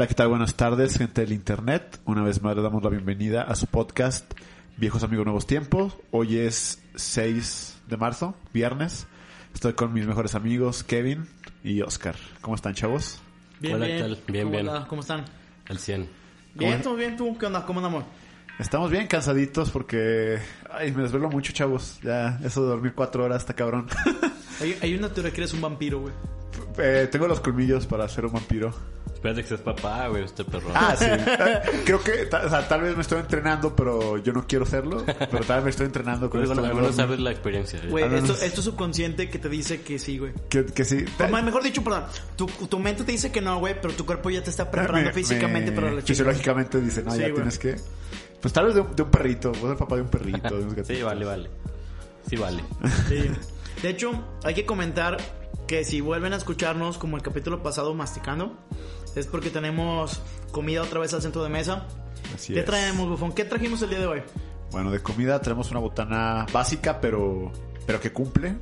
Hola, ¿qué tal? Buenas tardes, gente del Internet. Una vez más le damos la bienvenida a su podcast Viejos Amigos Nuevos Tiempos. Hoy es 6 de marzo, viernes. Estoy con mis mejores amigos, Kevin y Oscar. ¿Cómo están, chavos? Bien, Hola, bien. ¿qué tal? Bien, ¿Cómo bien. ¿Cómo están? Al 100. Bien, ¿Cómo- todo bien. ¿Tú qué onda? ¿Cómo andamos? Estamos bien cansaditos porque... Ay, me desvelo mucho, chavos. Ya, eso de dormir cuatro horas está cabrón. Hay, hay una teoría que eres un vampiro, güey. Eh, tengo los colmillos para ser un vampiro. Espérate que seas papá, güey, este perro. Ah, sí. Creo que o sea, tal vez me estoy entrenando, pero yo no quiero serlo. Pero tal vez me estoy entrenando con Pero esto. bueno, no sabes la experiencia. Güey, Ah, esto, es subconsciente que te dice que sí, güey. Que, que sí. O más- mejor dicho, perdón. Tu, tu mente te dice que no, güey, pero tu cuerpo ya te está preparando Me- físicamente me- para la chica. Fisiológicamente dice, no, Sí, ya güey. tienes que... Pues tal vez de un, de un perrito. Vos eres papá de un perrito. de unos Sí, vale, vale. Sí, vale. Sí. De hecho, hay que comentar que si vuelven a escucharnos como el capítulo pasado masticando, es porque tenemos comida otra vez al centro de mesa. Así ¿Qué es. traemos, bufón? ¿Qué trajimos el día de hoy? Bueno, de comida tenemos una botana básica, pero, pero que cumple.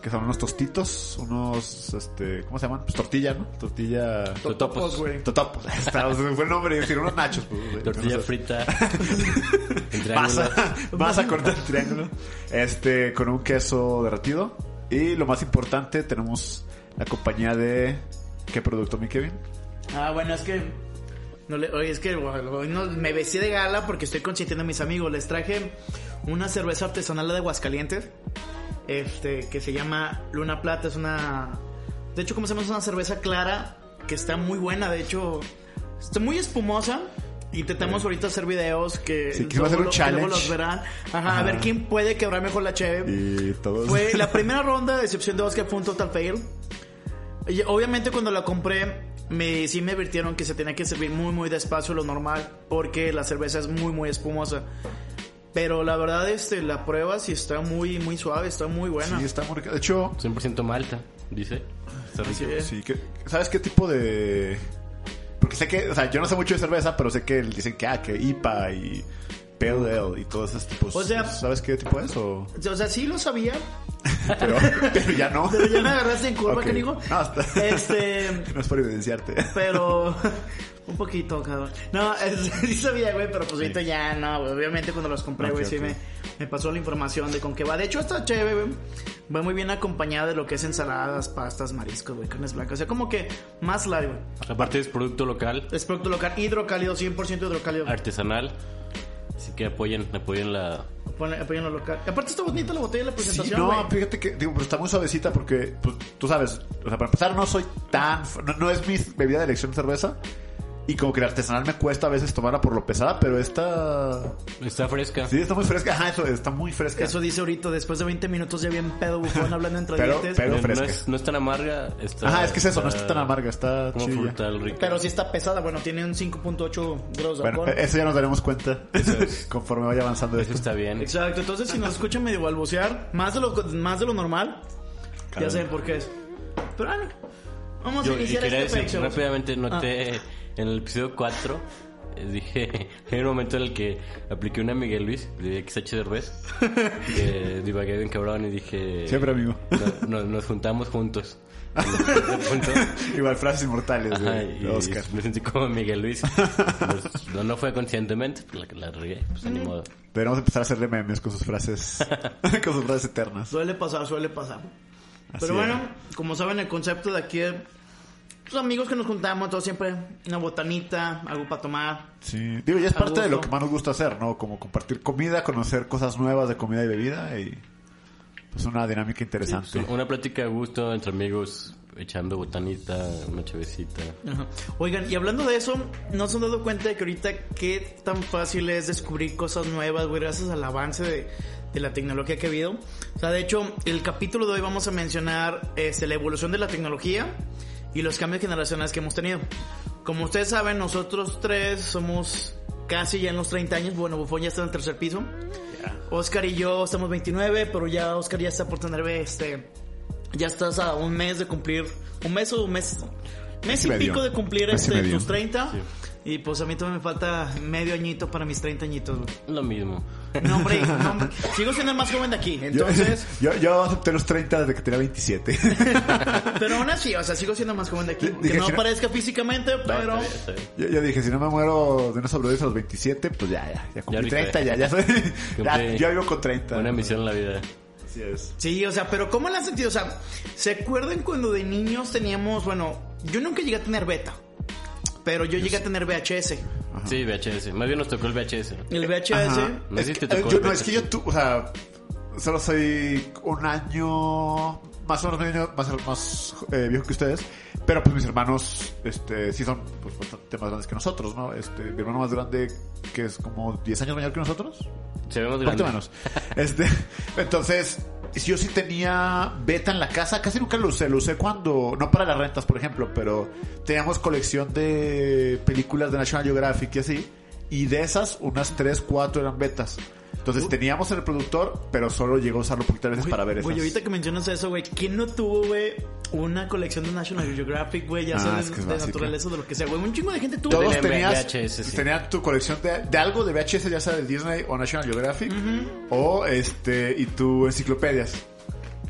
Que son unos tostitos, unos, este, ¿cómo se llaman? Pues tortilla, ¿no? Tortilla... Totopos. güey. Totopos. Está, fue el nombre, decir unos nachos. Pues. Tortilla No frita. en triángulo. Masa, masa corta en triángulo. Este, con un queso derretido. Y lo más importante, tenemos la compañía de... ¿Qué producto, mi Kevin? Ah, bueno, es que. No le, oye, es que hoy no- me vestí de gala porque estoy consintiendo a mis amigos. Les traje una cerveza artesanal de Aguascalientes. Este, que se llama Luna Plata. Es una. De hecho, como se llama, es una cerveza clara que está muy buena. De hecho, está muy espumosa. Intentamos ahorita hacer videos que, Sí, que va a ser un que luego challenge. los verán. Ajá, a Ajá. ver quién puede quebrar mejor la cheve. Y todos... Fue la primera ronda de excepción de Oscar fue un total fail. Y obviamente cuando la compré, me, sí me advirtieron que se tenía que servir muy muy despacio lo normal porque la cerveza es muy muy espumosa. Pero la verdad este la prueba sí está muy muy suave, está muy buena. Sí, está muy rica. De hecho, 100% malta, dice. Está rico. Sí, que, ¿sabes qué tipo de...? Porque sé que, o sea, yo no sé mucho de cerveza, pero sé que dicen que, ah, que IPA y Pale Ale y todos esos tipos. O sea- ¿Sabes qué tipo es? O... O sea, sí lo sabía, Pero, pero ya no. pero ya me agarraste en curva, Ok. que digo. No, está- Este, no es por evidenciarte. pero un poquito, cabrón. No, es- sí sabía, güey, pero pues ahorita ya no, güey. Obviamente cuando los compré, güey, sí me, me pasó la información de con qué va. De hecho, está chévere, güey. Va muy bien acompañada de lo que es ensaladas, pastas, mariscos, güey, carnes blancas. O sea, como que más light, güey. Aparte es producto local, Es producto local, hidrocálido, 100% hidrocálido. artesanal. Así que apoyen, apoyen la... Apoyan lo local. Aparte está bonita la botella, la Sí, presentación, no, fíjate que, digo, pues está muy suavecita porque, pues, tú sabes, o sea, para empezar no soy tan, no, no es mi bebida de elección cerveza y como que la artesanal me cuesta a veces tomarla por lo pesada, pero esta, Está fresca. sí, está muy fresca, ajá, eso, está muy fresca. Eso dice ahorita, después de 20 minutos ya bien pedo bufón hablando entre Pero- dientes. pero- no, es, no es tan amarga. Está, Ajá, es que es eso, no está tan amarga, está Como chilla. frutal, rica. Pero sí está pesada, bueno, tiene un 5.8 grados de Bueno, alcohol. eso ya nos daremos cuenta es. conforme vaya avanzando Eso esto. está bien. Exacto, entonces si nos escuchan medio balbucear, más de lo, más de lo normal, ya saben por qué es. Pero bueno, vamos Yo a iniciar este decir pecho. rápidamente, noté en el episodio 4, eh, dije, hay un momento en el que apliqué una Miguel Luis de XH Derbez, que divagué bien cabrón y dije... Siempre, amigo. "No- no- nos juntamos juntos. En. Igual frases inmortales de, Ajá, de Oscar. me sentí como Miguel Luis. Pues, no, no fue conscientemente, pues la, la regué, pues ni modo. Deberíamos empezar a hacerle memes con sus frases, con sus frases eternas. Suele pasar, suele pasar. Así Pero bueno, es. como saben, el concepto de aquí es... Los amigos que nos juntamos, todos siempre una botanita, algo para tomar. Sí, digo, ya es parte de lo gusto. que más nos gusta hacer, ¿no? Como compartir comida, conocer cosas nuevas de comida y bebida y... Es una dinámica interesante. Una plática a gusto entre amigos, echando botanita, una chavecita. Ajá. Oigan, y hablando de eso, ¿no se han dado cuenta de que ahorita qué tan fácil es descubrir cosas nuevas, güey, gracias al avance de, de la tecnología que ha habido? O sea, de hecho, el capítulo de hoy vamos a mencionar este, la evolución de la tecnología y los cambios generacionales que hemos tenido. Como ustedes saben, nosotros tres somos casi ya en los 30 años. Bueno, Bufón ya está en el tercer piso. Oscar y yo estamos 29, pero ya Oscar ya está por tener este ya estás a un mes de cumplir un mes o un mes mes y medio. pico de cumplir Mes este tus 30 y pues a mí todavía me falta medio añito para mis 30 añitos. güey. Lo mismo. No, hombre, no, hombre. sigo siendo el más joven de aquí, entonces, Yo, yo acepté los 30 desde que tenía 27. pero aún así, o sea, sigo siendo el más joven de aquí, Dije, que no si no- parezca físicamente, pero Está bien, está bien. yo, yo dije, si no me muero de una sobredosis a los 27, pues ya, ya, ya cumplí rifé. 30, ya, ya soy. ya, Cumplí yo vivo con 30. Una misión en la vida. Así es. Sí, o sea, pero ¿cómo la han sentido? O sea, ¿se acuerdan cuando de niños teníamos, bueno, yo nunca llegué a tener beta, pero yo llegué a tener VHS. Sí, VHS. Más bien nos tocó el VHS. El VHS. No Es que, te tocó yo, el no, es que yo, tu, o sea, solo soy un año, más o menos año más, más eh, viejo que ustedes, pero pues mis hermanos, este, sí son pues, bastante más grandes que nosotros, ¿no? Este, mi hermano más grande, que es como 10 años mayor que nosotros, Se ve más grande. menos. Este, entonces, yo sí tenía beta en la casa, casi nunca lo usé, lo usé cuando, no para las rentas, por ejemplo, pero teníamos colección de películas de National Geographic y así, y de esas, unas 3, 4 eran betas. Entonces teníamos el reproductor, pero solo llegó a usarlo poquitas veces para ver esas. Güey, ahorita que mencionas eso, güey, ¿quién no tuvo, güey, una colección de National Geographic, güey, ya Ah, sea de, es que es de básica. naturaleza o de lo que sea, güey? Un chingo de gente tuvo. Todos tenías, VHS, sí. tenían tu colección de, de algo de VHS, ya sea de Disney o National Geographic, o este, y tu enciclopedias.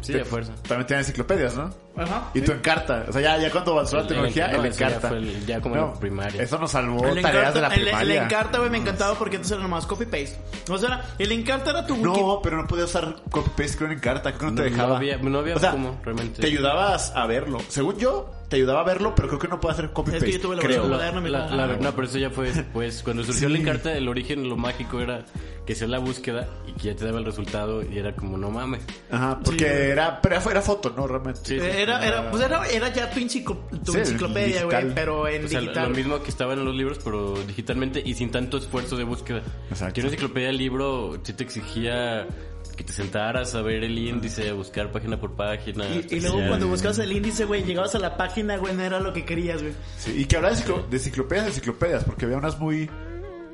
Sí, a fuerza. También tenían enciclopedias, ¿no? Ajá. Y tu encarta. O sea, ya, ya cuando avanzó la tecnología, el- no, el eso ya encarta. fue el- ya como en la primaria. Eso nos salvó El tareas de la encarta, el, el primaria. encarta, güey, me encantaba porque entonces era nomás copy-paste. O sea, el encarta era tu wiki. No, pero no podía usar copy-paste creo en encarta. Creo que no te No- dejaba. no había- no había o sea, cómo, realmente. Te ayudabas a verlo. Según yo, te ayudaba a verlo, pero creo que no puede hacer copy-paste. Es que yo tuve la creo. La- moderna, mi la- Ah, no, pero eso ya fue después. Cuando surgió Sí. la encarta, el origen, lo mágico era que hacías la búsqueda y que ya te daba el resultado y era como, no mames. Ajá, porque Sí. era, pero era foto, ¿no? Realmente. Sí, sí. Era, era, pues era, era ya tu, enciclo- tu Sí, enciclopedia, güey, pero en O sea, digital. lo mismo que estaba en los libros, pero digitalmente y sin tanto esfuerzo de búsqueda. Exacto. Que una enciclopedia del libro sí te exigía que te sentaras a ver el índice, a buscar página por página. Y, y luego cuando buscabas el índice, güey, llegabas a la página, güey, no era lo que querías, güey. Sí, y que hablaba de, enciclo- de enciclopedias, de enciclopedias, porque había unas muy,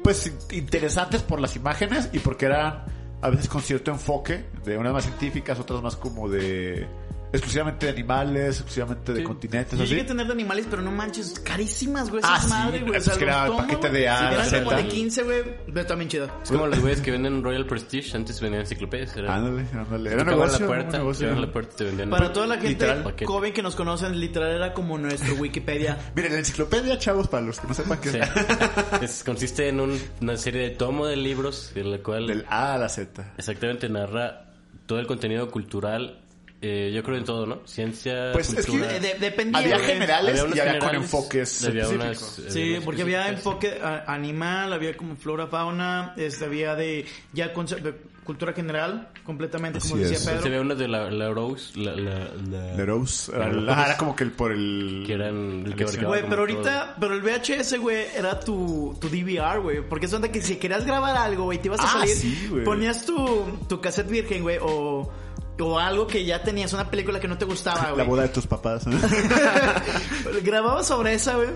pues, in- interesantes por las imágenes y porque eran a veces con cierto enfoque, de unas más científicas, otras más como de, exclusivamente de animales, exclusivamente de Sí. continentes, Yo así. llegué a tener de animales, pero no manches, carísimas, güey, Ah, esas sí, madres, güey. O sea, que era tomos, paquete de A, Eran Z. como de 15, güey, pero también chido. Es como los güeyes que venden Royal Prestige, antes vendían enciclopedias. Era, Ándale, ándale. Era negocio, la puerta, negocio. tocaban la puerta y te vendían. Para toda la gente joven que nos conocen, literal era como nuestro Wikipedia. Miren, la enciclopedia, chavos, para los que no sepan qué Sí. es. Es- consiste en un- una serie de tomo de libros en la cual Del A a la Z. exactamente narra todo el contenido cultural. Eh, yo creo en todo, ¿no? Ciencia, Pues, es que cultura. De- de- dependía, Había generales Había y había con enfoques había específicos. unas, eh, Sí, porque había enfoque animal, había como flora, fauna, este, había de ya de cultura general, completamente, como Así decía es. Se Pedro. ve una de la, la Rose, la, la, la- Rose. Era, La el- Rose. ajá, era como que el por el... Que eran el que abarcaba Güey, pero todo. ahorita, pero el VHS, güey, era tu, tu DVR, güey. Porque es donde que si querías grabar algo, güey, te ibas a Ah, salir, sí, güey. ponías tu, tu cassette virgen, güey, o, o algo que ya tenías, una película que no te gustaba, La güey. boda de tus papás. ¿eh? Grababas sobre esa, güey.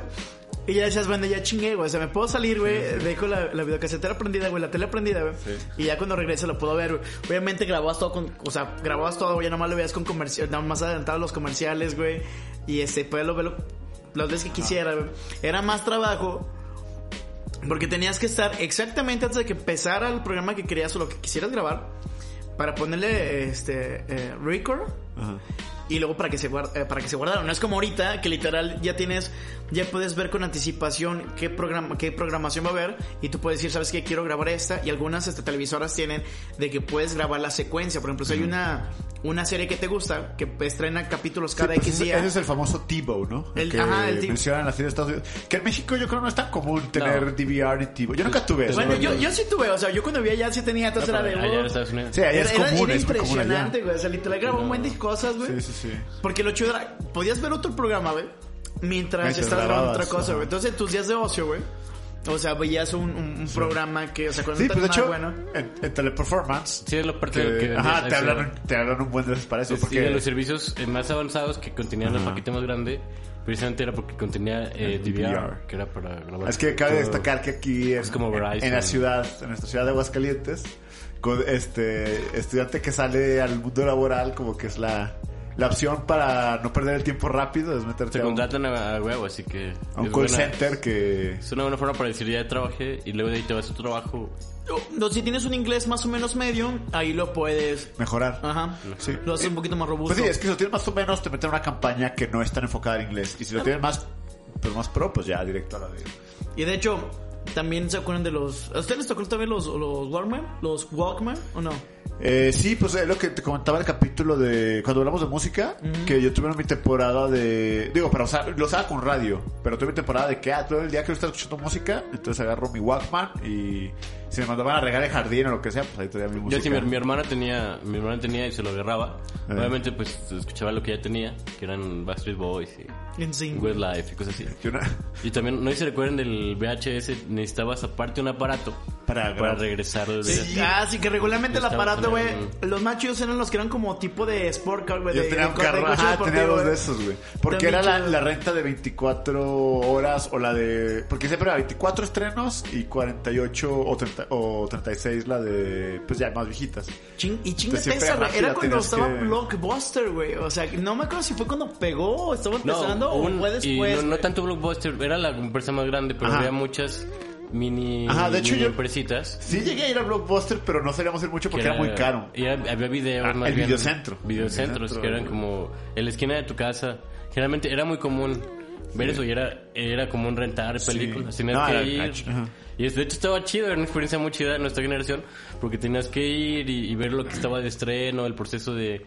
Y ya decías, bueno, ya chingué, güey. O sea, me puedo salir, güey. Dejo la, la videocasetera prendida, güey. La tele prendida, güey. Y ya cuando regrese lo puedo ver, güey. Obviamente grababas todo con... O sea, grababas todo, güey. Ya nomás lo veías con comercial... Nada más adelantado los comerciales, güey. Y este, pues lo veo las veces que quisiera, güey. Era más trabajo. Porque tenías que estar exactamente antes de que empezara el programa que querías o lo que quisieras grabar. Para ponerle, este, eh, record Ajá. y luego para que se guarda, eh, para que se guardaron. No es como ahorita que literal ya tienes, ya puedes ver con anticipación qué programa, qué programación va a haber y tú puedes decir, sabes que quiero grabar esta y algunas este, televisoras tienen de que puedes grabar la secuencia. Por ejemplo, si hay una una serie que te gusta, que estrena capítulos cada Sí, pues X ese, día. ese es el famoso TiVo, ¿no? El- que ajá, el mencionan en de Estados Unidos. Que en México yo creo no es tan común tener No. DVR ni TiVo. Yo nunca tuve eso. Bueno, yo, ¿no? yo sí tuve, o sea, yo cuando vi allá sí tenía, entonces No, era de... allá en oh, Estados Unidos. Sí, allá era, es común, era- era es impresionante, güey. O sea, literal grabó un buen de cosas, güey. Sí, sí, sí. Porque lo chido era, podías ver otro programa, güey, mientras, Mientras estabas grabando otra cosa, güey. Entonces, en tus días de ocio, güey, o sea, veías un, un, un programa que, o sea, cuando Sí, pues de hecho, bueno. en, en Teleperformance, Sí, es lo parte que- de lo que ajá, te hablan, te hablan un buen de para eso. Sí, porque de los servicios eh, más avanzados que contenían el Ajá. paquete más grande, precisamente era porque contenía eh, El DVR, DVR. que era para grabar. Es que cabe todo. destacar que aquí en, Es como en- Verizon. en la ciudad, en nuestra ciudad de Aguascalientes, con este estudiante que sale al mundo laboral, como que es la, la opción para no perder el tiempo rápido, es meterte Te a un, contratan a, a huevo, así que... a un call buena- center que... Es una buena forma para decir ya trabajé y luego de ahí te vas a tu trabajo. No, si tienes un inglés más o menos medio, ahí lo puedes... Mejorar. Ajá. Sí. Lo haces un poquito más robusto. Pues sí, es que si lo tienes más o menos, te meten una campaña que no es tan enfocada en inglés. Y si lo tienes más, pues más pro, pues ya directo a la de... Y de hecho, también se acuerdan de los... ¿A ustedes les tocó también los, los Walkman? ¿Los Walkman o no? Eh, sí, pues es lo que te comentaba el capítulo de cuando hablamos de música, que yo tuve mi temporada de... Digo, pero o sea, lo usaba con radio, pero tuve mi temporada de que ah, todo el día que yo estaba escuchando música, entonces agarro mi Walkman y si me mandaban a regar el jardín o lo que sea, pues ahí tenía mi música. Yo sí, mi, mi hermana tenía, mi hermana tenía y se lo agarraba. Eh. Obviamente, pues escuchaba lo que ella tenía, que eran Backstreet Boys y sí. Westlife y cosas así. Yo una- Y también, no sé si se recuerdan del VHS, necesitabas aparte un aparato Para para regresar el Sí, VHS. Ah, sí, que regularmente el aparato, güey. Los más chidos eran los que eran como tipo de sport car, güey. Yo de- tenía un carro, ajá, deportivo, tenía dos de esos, güey. Porque También era la, la renta de 24 horas o la de... Porque siempre era 24 estrenos y 48 o, 30 o 36 la de... Pues ya más viejitas. Ching- y chingate esa, güey. Era cuando estaba que- Blockbuster, güey. O sea, no me acuerdo si fue cuando pegó o estaba empezando o un- fue y después. no, no tanto Blockbuster, era la empresa más grande, pero Ajá. había muchas mini, Ajá, de hecho mini yo- empresitas. Sí llegué a ir a Blockbuster, pero no solíamos ir mucho porque que era, muy caro. Y era- había videos Ah, más el bien. videocentro. Videocentros, que eran como en la esquina de tu casa. Generalmente era muy común ver eso y era, era común rentar Sí. películas. Tenías No, que era- ir. Y de hecho estaba chido, era una experiencia muy chida de nuestra generación, porque tenías que ir y, y ver lo que estaba de estreno, el proceso de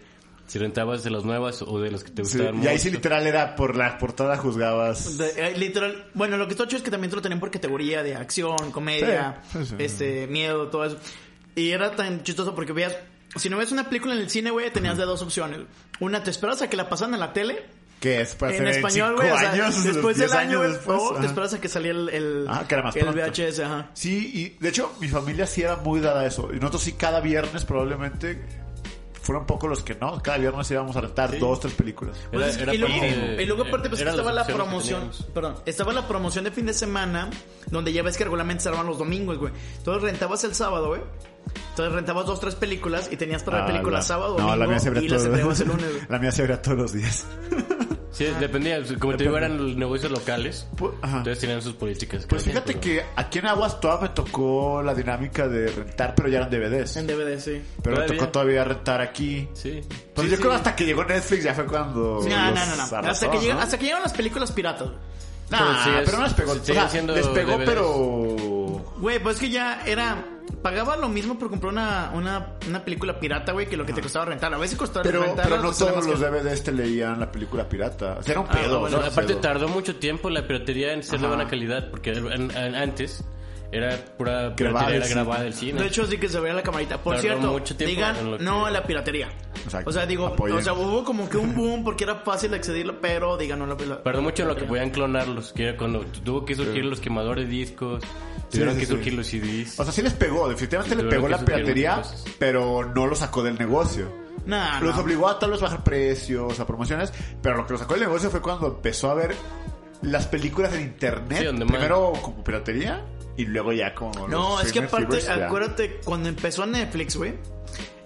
si rentabas de las nuevas o de las que te Sí, gustaban y ahí sí mucho. literal era por la portada juzgabas. De- eh, literal, bueno, lo que está chido es que también te lo tenían por categoría de acción, comedia, Sí, sí, sí. este, miedo, todo eso. Y era tan chistoso porque veías, si no ves una película en el cine, güey, tenías de dos opciones. Una, te esperas a que la pasan en la tele, Que es para en español, cinco güey, o sea, años, después 10 del año, años después. o ajá. te esperas a que saliera el, el, Ah, que era más el. VHS, ajá. Sí, y de hecho mi familia sí era muy dada a eso. Y nosotros sí cada viernes probablemente fueron pocos los que no. Cada viernes íbamos a rentar dos, tres películas. Era- Pues es- era y, luego, y luego aparte pues estaba la promoción, perdón, estaba la promoción de fin de semana donde ya ves que regularmente se daban los domingos, güey. Entonces rentabas el sábado, güey. Entonces rentabas dos, tres películas y tenías para ver Ah, películas la- sábado, no, domingo la mía se abría y las entregabas el lunes. La mía se abría todos los días. Sí, dependía. Como te digo, eran los negocios locales. Entonces tenían sus políticas. Pues fíjate que aquí en Aguas todavía me tocó la dinámica de rentar, pero ya eran DVDs. En DVD, sí. Pero me tocó todavía rentar aquí. Sí. Pues Sí, yo sí. creo hasta que llegó Netflix ya fue cuando. No, no, no, no. Hasta que, llegan, ¿no? hasta que llegan las películas piratas. Nah, Pero sí es- pero no les pegó. O sea, les pegó, DVDs. pero. Güey, pues es que ya era... Pagaba lo mismo por comprar una, una, una película pirata, güey, que lo que te costaba rentar. A veces costaba Pero, rentar. pero no todos los DVDs te leían la película pirata. O sea, era un Ah, pedo. bueno, o sea, No, aparte pedo. tardó mucho tiempo la piratería en ser de buena calidad, porque en- en- antes era pura Grabada piratería, del era cine. grabada del cine. De hecho, sí que se veía la camarita. Por Tardó cierto, digan que- no a la piratería. Exacto. O sea, digo, Apoyen. o sea, hubo como que un boom porque era fácil accederlo, pero digan no a la piratería. Tardó mucho en lo que podían clonarlos, que era cuando tuvo que surgir los quemadores de discos, tuvieron sí, que sí. surgir los CDs. O sea, sí les pegó. Definitivamente les pegó la piratería, pero no lo sacó del negocio. Nah, Los no. obligó a tal vez bajar precios, a promociones, pero lo que lo sacó del negocio fue cuando empezó a ver las películas en internet. Sí, primero como piratería y luego ya como. No, es que aparte, ya. acuérdate, cuando empezó Netflix, güey.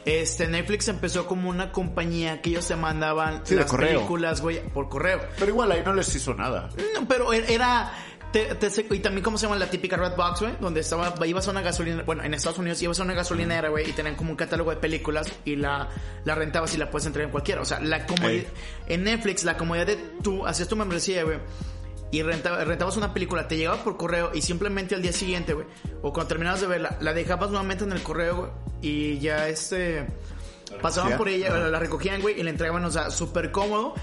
Este, Netflix empezó como una compañía que ellos te mandaban Sí, las películas, güey, por correo. Pero igual ahí no les hizo nada. No, pero er- era... te- te- y también, ¿cómo se llama? La típica Red Box, güey. Donde estaba, ibas a una gasolina... Bueno, en Estados Unidos ibas a una gasolinera, güey. Y tenían como un catálogo de películas. Y la, la rentabas y la puedes entregar en cualquiera. O sea, la comodidad... En Netflix, la comodidad de tú... Hacías tu membresía, güey. Y rentaba- rentabas una película, te llegaba por correo y simplemente al día siguiente, güey, o cuando terminabas de verla, la dejabas nuevamente en el correo, güey, y ya este... Pasaban por ella, la recogían, güey, y la entregaban, o sea, súper cómodo.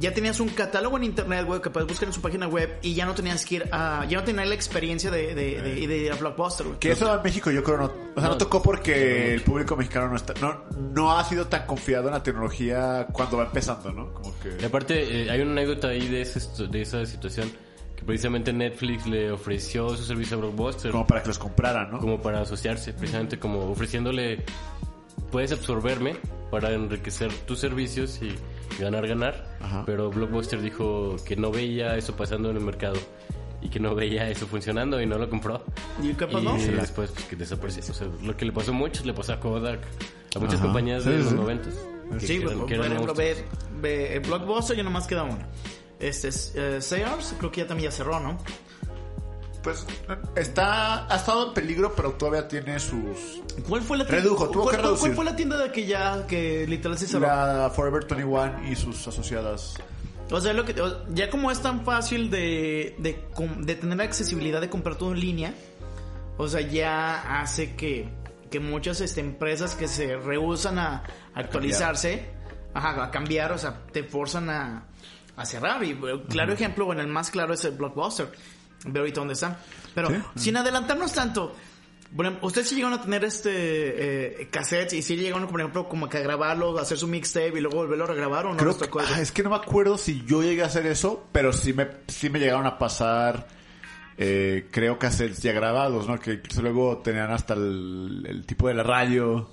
Ya tenías un catálogo en internet, güey, que puedes buscar en su página web y ya no tenías que ir a... Ya no tenías la experiencia de, de, de, de ir a Blockbuster, güey. Que eso en México yo creo no, o sea, no, No. tocó porque el público mexicano no está, no, no ha sido tan confiado en la tecnología cuando va empezando, ¿no? Como Y que aparte, eh, hay una anécdota ahí de, ese- de esa situación que precisamente Netflix le ofreció su servicio a Blockbuster como para que los compraran, ¿no? como para asociarse, precisamente como ofreciéndole, puedes absorberme para enriquecer tus servicios y ganar, ganar. Ajá. Pero Blockbuster dijo que no veía eso pasando en el mercado y que no veía eso funcionando y no lo compró. ¿Y qué pasó? Y después pues, que desapareció. O sea, lo que le pasó a muchos, le pasó a Kodak, a muchas Ajá. compañías Sí, de los sí. noventas. que- Sí, que por que eran ejemplo, ve, ve Blockbuster ya nomás queda uno. Este es eh, Sears, creo que ya también ya cerró, ¿no? Pues está, ha estado en peligro, pero todavía tiene sus... ¿Cuál fue la tienda? Redujo, tuvo ¿cuál, que reducir. cuál fue la tienda de que ya, que literal se cerró? La Forever 21 y sus asociadas. O sea, lo que, ya como es tan fácil de, de, de tener accesibilidad de comprar todo en línea, o sea, ya hace que, que muchas este, empresas que se rehusan a actualizarse, ajá, a cambiar, o sea, te forzan a, a cerrar. Y claro ejemplo, bueno, el más claro es el Blockbuster. Ve ahorita dónde está. Pero Sí. sin adelantarnos tanto, ejemplo, ustedes sí llegaron a tener este eh, cassettes y sí llegaron, por ejemplo, como que a grabarlo, a hacer su mixtape y luego volverlo a regrabar o no Creo les que, tocó eso? ah, es que no me acuerdo si yo llegué a hacer eso, pero sí me, sí me llegaron a pasar, eh, creo cassettes ya grabados, ¿no? Que incluso luego tenían hasta el, el tipo de la radio,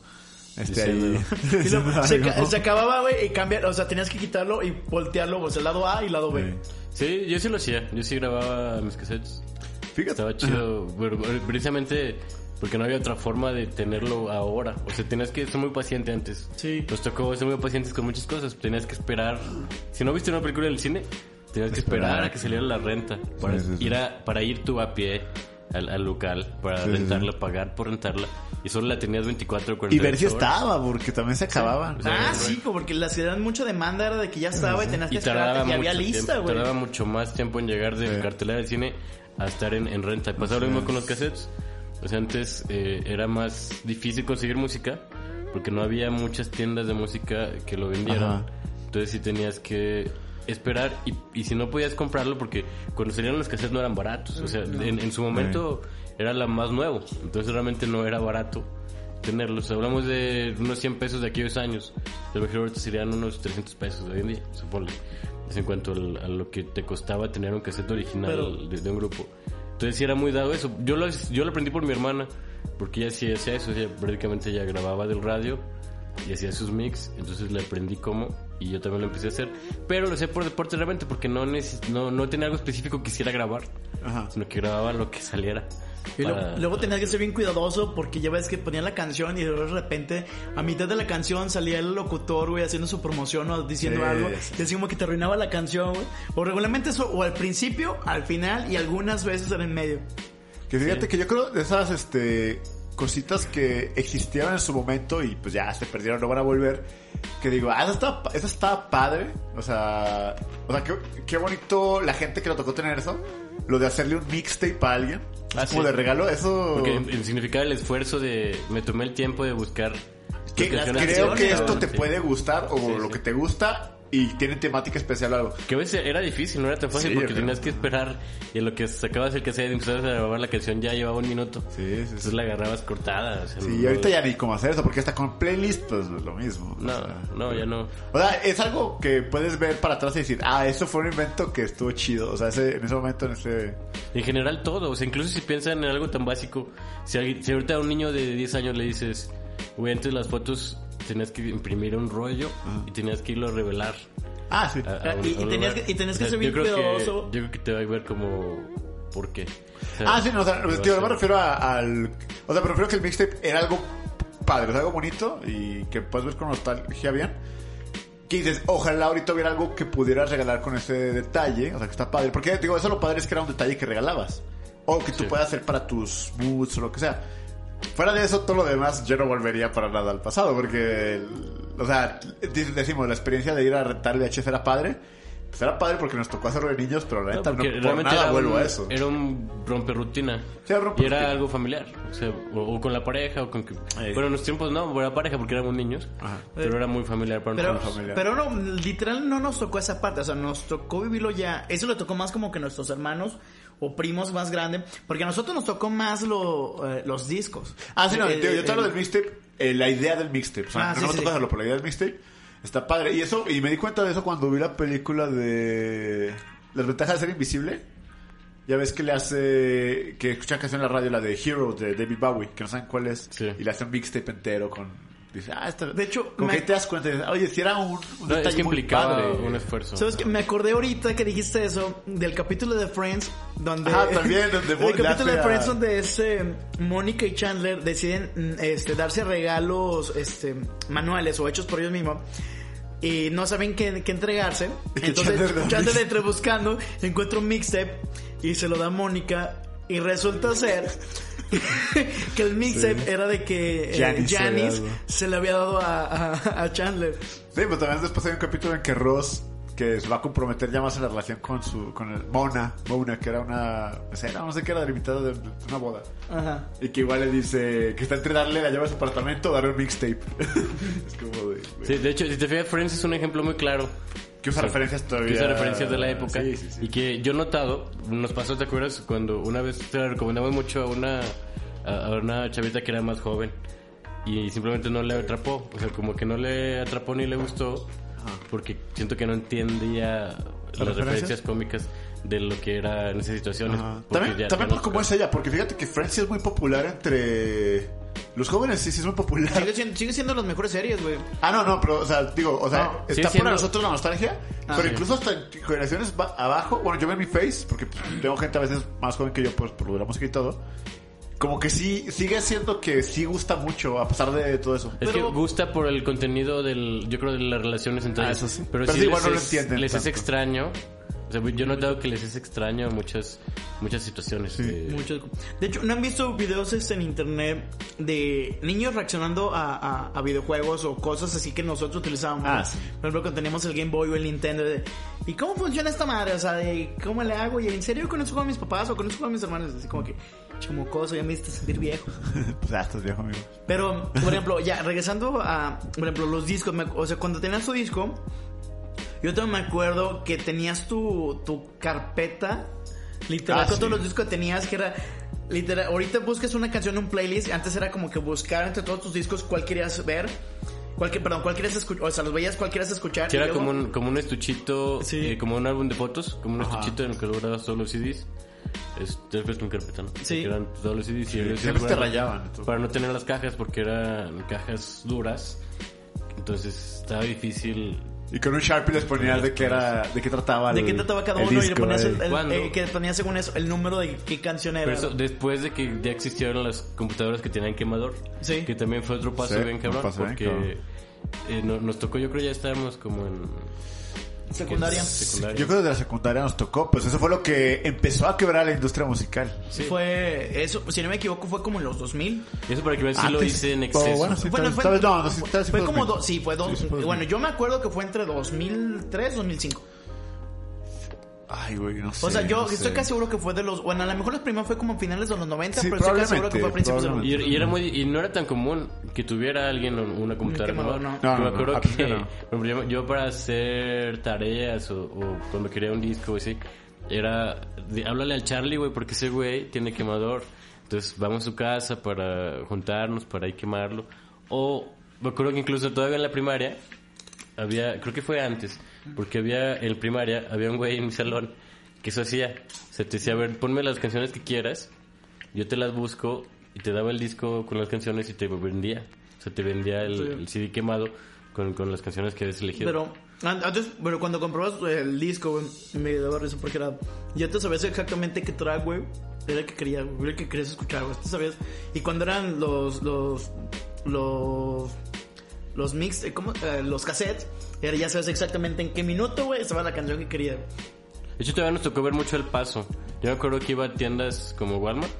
este ahí. Luego se, acababa, güey, y cambiar, o sea, tenías que quitarlo y voltearlo, pues el lado A y el lado B. Sí, yo sí lo hacía. Yo sí grababa mis cassettes. Fíjate. Estaba chido. pero, precisamente porque no había otra forma de tenerlo ahora. O sea, tenías que ser muy paciente antes. Sí. Nos tocó ser muy pacientes con muchas cosas. Tenías que esperar. Si no viste una película en el cine, tenías que esperar, Esperar. a que saliera la renta. Para, Sí, sí, sí. Ir, a, para ir tú a pie al, al local, para Sí, sí, rentarla, pagar por rentarla. Y solo la tenías 24 o Y 48 ver si horas. estaba, porque también se acababan. o sea, Ah, sí, como porque la ciudad mucha demanda era de que ya estaba y tenías que Y que había lista, güey. Tardaba mucho más tiempo en llegar de Sí. cartelera del cine a estar en, en renta. Pasaba lo mismo con los cassettes. O sea, antes eh, era más difícil conseguir música porque no había muchas tiendas de música que lo vendieran. Ajá. Entonces sí tenías que esperar y, y si no podías comprarlo porque cuando salieron los cassettes no eran baratos. O sea, en, en su momento era la más nuevo. Entonces realmente no era barato tenerlos. Hablamos de unos 100 pesos de aquellos años. A lo mejor ahorita serían unos 300 pesos de hoy en día, supongo. Es en cuanto a lo que te costaba tener un cassette original Pero- de, de un grupo. Entonces sí era muy dado eso. Yo lo, yo lo aprendí por mi hermana, porque ella sí hacía eso. Ella prácticamente ella grababa del radio y hacía sus mix. Entonces le aprendí cómo y yo también lo empecé a hacer. Pero lo hacía por deporte realmente, porque no, no, no tenía algo específico que quisiera grabar, Ajá. sino que grababa lo que saliera. Y lo- para- luego tenías que ser bien cuidadoso porque ya ves que ponían la canción y de repente a mitad de la canción salía el locutor, güey, haciendo su promoción o diciendo Sí, algo. sí. Y así como que te arruinaba la canción, güey. O regularmente eso, o al principio, al final y algunas veces en el medio. Que fíjate Sí. que yo creo de esas este cositas que existieron en su momento y pues ya se perdieron, no van a volver. Que digo, ah, esa está, esa está padre. O sea, o sea, qué, qué bonito la gente que lo tocó tener eso. Lo de hacerle un mixtape a alguien. Ah, como sí. de regalo, eso. Porque significaba el esfuerzo de... Me tomé el tiempo de buscar... que creo que esto te puede gustar o Sí, lo sí. que te gusta y tiene temática especial o algo. Que a veces era difícil, no era tan fácil Sí, porque tenías que esperar y en lo que sacabas el cassette y empezabas a grabar la canción ya llevaba un minuto. Sí, sí, Entonces sí. la agarrabas cortada. o sea, Sí, no- y ahorita ya ni cómo hacer eso, porque hasta con playlist, pues lo mismo. o No, sea. no, ya no. O sea, es algo que puedes ver para atrás y decir, ah, eso fue un invento que estuvo chido. O sea, ese, en ese momento, en ese... En general todo, o sea, incluso si piensan en algo tan básico, si, alguien- si ahorita a un niño de 10 años le dices, güey, antes las fotos tenías que imprimir un rollo y tenías que irlo a revelar. Ah, sí. a- a Ah, un- y- tenías que- y tenías que O sea, ser bien yo creo que- yo creo que te va a ver como, ¿por qué? O sea, Ah, sí, no, o sea, tío, no me refiero a- al... O sea, prefiero que el mixtape era algo padre, o sea, algo bonito y que puedes ver con nostalgia bien. Que dices, ojalá ahorita hubiera algo que pudieras regalar con ese detalle, o sea, que está padre. Porque, digo, eso lo padre es que era un detalle que regalabas. O que tú Sí. puedas hacer para tus moods o lo que sea. Fuera de eso, todo lo demás, yo no volvería para nada al pasado, porque, o sea, decimos, la experiencia de ir a rentar el VHS era padre, pues era padre porque nos tocó hacerlo de niños, pero la No, neta no, porque por realmente nada vuelvo un, a eso. era un romperrutina. Sí, era y era algo familiar. O, sea, o, o con la pareja, o con... que- Ahí. Bueno, en los tiempos no, era pareja porque éramos niños. Ajá. Pero era muy familiar para Pero, nosotros. familiar. pero no, literal no nos tocó esa parte, o sea, nos tocó vivirlo ya. Eso le tocó más como que nuestros hermanos o primos más grandes, porque a nosotros nos tocó más lo, eh, los discos. Ah, sí, no, El- tío, yo el- te hablo del mixtape, eh, la idea del mixtape. O sea, Ah, no sí, me sí, tocó sí. hacerlo, pero la idea del mixtape está padre. Y eso, y me di cuenta de eso cuando vi la película de Las ventajas de ser invisible. Ya ves que le hace, que escuchan canción en la radio, la de Hero de David Bowie, que no saben cuál es. Sí. Y le hace un mixtape entero con, dice, ah, esta, De hecho, como me- que te das cuenta, dices, oye, si era un, un No, es detalle que muy implicaba padre. un esfuerzo. ¿Sabes qué? Me acordé ahorita que dijiste eso del capítulo de Friends donde Ah, también, donde el capítulo de a- Friends donde este Mónica y Chandler deciden mm, este darse regalos este manuales o hechos por ellos mismos y no saben qué, qué entregarse. Que Entonces Chandler Chandler entre buscando encuentra un mixtape y se lo da a Mónica y resulta ser que el mixtape era de que eh, Janice se le había dado a, a- a Chandler. Sí, pero también después hay un capítulo en que Ross que se va a comprometer ya más en la relación con su con el Mona, Mona que era una escena, no sé qué era delimitada de, de una boda. Ajá. Y que igual le dice que está entre darle la llave a su apartamento o darle un mixtape. es como de, Sí, de hecho, si te fijas, Friends es un ejemplo muy claro. Que usa referencias todavía. Que usa referencias de la época. Sí, sí, sí. Y que yo he notado, nos pasó, ¿te acuerdas? Cuando una vez te la recomendamos mucho a una, a, una chavita que era más joven. Y simplemente no le atrapó. O sea, como que no le atrapó ni le gustó. Porque siento que no entendía las referencias cómicas de lo que era en esas situaciones. Ajá. También, ya- también ya por cómo es ella, porque fíjate que Friends sí es muy popular entre los jóvenes, sí, sí es muy popular. Sigue siendo, sigue siendo las mejores series, güey. Ah, no, no, pero, o sea, digo, o sea, No, está para nosotros la nostalgia, Ah, pero sí. incluso hasta en generaciones ba- abajo, bueno, yo veo en mi face, porque tengo gente a veces más joven que yo, pues, por lo de la música y todo, como que sí, sigue siendo que sí gusta mucho, a pesar de todo eso. Es Pero- que gusta por el contenido del, yo creo, de las relaciones entre Ah, ellos. eso sí. Pero, Pero sí sí, igual les, no lo es, entienden les es tanto. extraño. O sea, yo he notado que les es extraño muchas, muchas situaciones. de- Muchos- De hecho, ¿no han visto videos este, en internet de niños reaccionando a, a- a videojuegos o cosas así que nosotros utilizábamos? Ah, sí. Por ejemplo, cuando teníamos el Game Boy o el Nintendo. de, ¿Y cómo funciona esta madre? O sea, de, ¿cómo le hago? ¿Y en serio con eso juegan mis papás o con eso juegan mis hermanos? Así como que, chimocoso, ya me hiciste sentir viejo. pues ya estás viejo, amigo. Pero, por ejemplo, ya, regresando a, por ejemplo, los discos, me- o sea, cuando tenías tu disco, yo también me acuerdo que tenías tu, tu carpeta, literal, Ah, con sí. todos los discos que tenías, que era, literal, ahorita buscas una canción en un playlist, antes era como que buscar entre todos tus discos cuál querías ver, cuál, que- perdón, cuál querías escuchar, o sea, los veías cuál querías escuchar. Que era luego- como un, como un estuchito, Sí. eh, como un álbum de fotos, como un Ajá. estuchito en el que lo grabas todos los CDs. Es, te refresco un carpeta, ¿no? Sí. Que eran todos los CDs y ellos Siempre te rayaban. Para no tener las cajas porque eran cajas duras. Entonces estaba difícil. Y con un Sharpie les ponías de qué era, de qué trataba ¿De el- qué trataba cada el uno? y le ponías el, eh. el- ¿Cuándo? eh, que ponías según eso el número de qué canción era. Pero eso, después de que ya existieron las computadoras que tenían quemador, Sí. que también fue otro paso Sí, bien cabrón, paso bien porque eh, no- nos tocó, yo creo ya estábamos como en Secundaria. secundaria. Yo creo que de la secundaria nos tocó, pues eso fue lo que empezó a quebrar la industria musical. Sí. Fue, eso, si no me equivoco, fue como en los 2000. Eso para que vean si lo hice en Oh, exceso. bueno, sí, Bueno, fue, no, no, sí, fue, como 2000. dos, sí, fue dos. Sí, sí fue 2000. bueno, yo me acuerdo que fue entre 2003 2005. Ay, güey, no sé. O sea, yo no sé. estoy casi seguro que fue de los, bueno, a lo mejor los primeros fue como finales de los 90, Sí, pero estoy casi seguro que fue a principios de los probablemente, Y, y era muy y no era tan común que tuviera alguien una computadora no. No, Yo me no, acuerdo no, que a no. yo, yo para hacer tareas o, o cuando quería un disco así era de, háblale al Charlie güey porque ese güey tiene quemador entonces vamos a su casa para juntarnos para ahí quemarlo o me acuerdo que incluso todavía en la primaria había creo que fue antes porque había en primaria había un güey en mi salón que eso hacía se te decía a ver ponme las canciones que quieras yo te las busco y te daba el disco con las canciones y te vendía. O sea, te vendía el, Sí. el CD quemado con, con las canciones que habías elegido. Pero an- antes, pero cuando comprabas el disco, güey, me daba risa porque era. Ya te sabías exactamente qué track, güey. Era el que quería, era el que querías escuchar, güey. Tú sabías. Y cuando eran los. los. los. los mix, eh, ¿cómo? Eh, los cassettes, era, ya sabes exactamente en qué minuto, güey, estaba la canción que quería. De hecho, todavía nos tocó ver mucho el paso. Yo me acuerdo que iba a tiendas como Walmart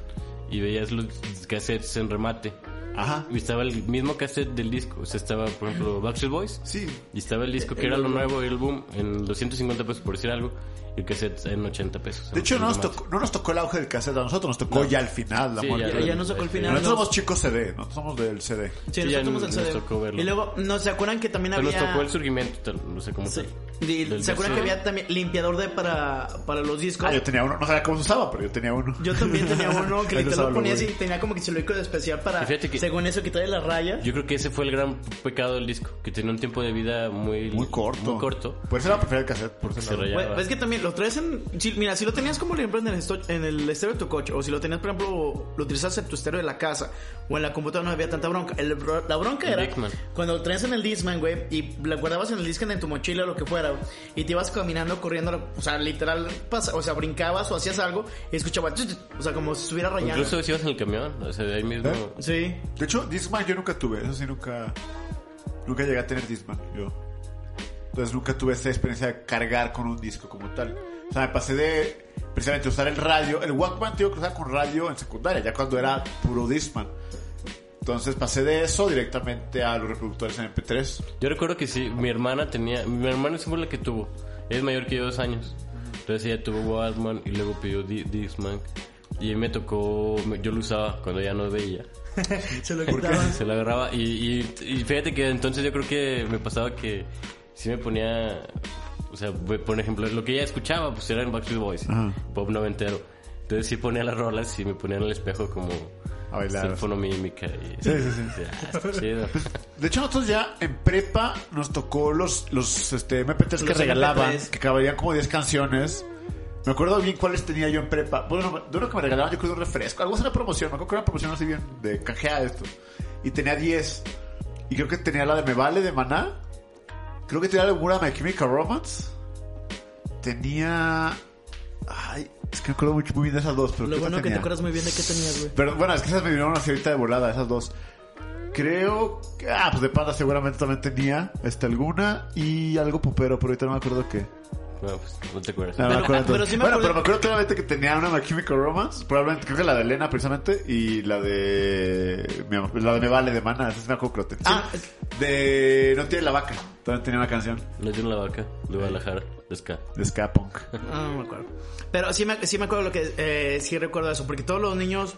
y veías los cassettes en remate. Ajá. y estaba el mismo cassette del disco. O sea, estaba, por ejemplo, Backstreet Boys. Sí. Y estaba el disco que era lo nuevo y el boom en 250 pesos por decir algo. Y el cassette en 80 pesos. De hecho, no nos, tocó, no nos tocó el auge del cassette a nosotros, nos tocó ya al final. La Sí, muerte. ya, Ya, ya nos tocó el final. Nosotros nos- somos chicos CD, nosotros somos del CD. Sí, Sí, nosotros ya somos el nos CD. tocó verlo. Y luego, ¿no se acuerdan que también Pero nos había... tocó el surgimiento, no sé cómo Sí. tal. Y Del ¿Se acuerdan que había también limpiador de para, para los discos? Ah, yo tenía uno, no sabía cómo se usaba, pero yo tenía uno. Yo también tenía uno que literal lo ponías y tenía como que lo de especial para, que- según eso, quitarle las rayas. Yo creo que ese fue el gran pecado del disco, que tenía un tiempo de vida muy, Muy corto. Muy corto. Por eso era preferir el cassette. Por ese Se rayaba. Güey, es que también lo traes en... si- mira, si lo tenías como por ejemplo en el, esto- en el estéreo de tu coche, o si lo tenías, por ejemplo, lo utilizas en tu estéreo de la casa, o en la computadora no había tanta bronca. El la bronca era Discman. cuando lo traes en el Discman, güey, y la guardabas en el Discman en tu mochila o lo que fuera, y te ibas caminando, corriendo, o sea, literal, o sea, brincabas o hacías algo, y escuchabas, o sea, como si estuviera rayando. Incluso si ibas en el camión, o sea, de ahí mismo. ¿Eh? Sí. De hecho, Discman yo nunca tuve, eso sí, nunca. Nunca llegué a tener Discman, yo. Entonces nunca tuve esa experiencia de cargar con un disco como tal. O sea, me pasé de precisamente usar el radio. El Walkman tengo que usar con radio en secundaria, ya cuando era puro Discman. Entonces pasé de eso directamente a los reproductores en MP3. Yo recuerdo que sí, mi hermana tenía. Mi hermana es la que tuvo. Es mayor que yo dos años. Entonces ella tuvo Walkman y luego pidió Di- Discman. Y me tocó. Yo lo usaba cuando ya no veía. Se lo quitaban. Se lo agarraba. Y, y, y fíjate que entonces yo creo que me pasaba que sí me ponía. O sea, por ejemplo, lo que ella escuchaba, pues era en Backstreet Boys, Ajá. pop noventero. Entonces sí ponía las rolas y me ponía en el espejo como. A bailar. fonomímica y. Sí, sí, sí. ah, chido. De hecho, nosotros ya en prepa nos tocó los, los este, MP3 que regalaban, MP3. que cabrían como 10 canciones. Me acuerdo bien cuáles tenía yo en prepa. Bueno, de uno que me regalaban, yo creo un refresco. Algo así una promoción. Me acuerdo que era una promoción así bien de cajea esto. Y tenía 10. Y creo que tenía la de Me Vale de Maná. Creo que tenía alguna My Chemical Romance. Tenía. Ay, es que me acuerdo muy, muy bien de esas dos. Pero Lo ¿qué otra bueno que te tenía? acuerdas muy bien de qué tenías, güey. Pero bueno, es que esas me vinieron así ahorita de volada, esas dos. Creo que. Ah, pues de panda seguramente también tenía este, alguna. Y algo pupero, pero ahorita no me acuerdo qué. No, pues no te acuerdas. No, me Pero- acuerdo ah, pero sí me bueno, acuerdo- pero me acuerdo claramente que tenía una My Chemical Romance. Probablemente, creo que la de Elena precisamente. Y la de. mi- La de Me Vale de Mana. Esa sí me acuerdo que lo tenía. Ah, De. No tiene la vaca. También tenía una canción No tiene la vaca de Guadalajara, de Ska. de Ska Punk. Ah, no me acuerdo. Pero sí me, sí me acuerdo lo que... Eh, sí recuerdo eso, porque todos los niños,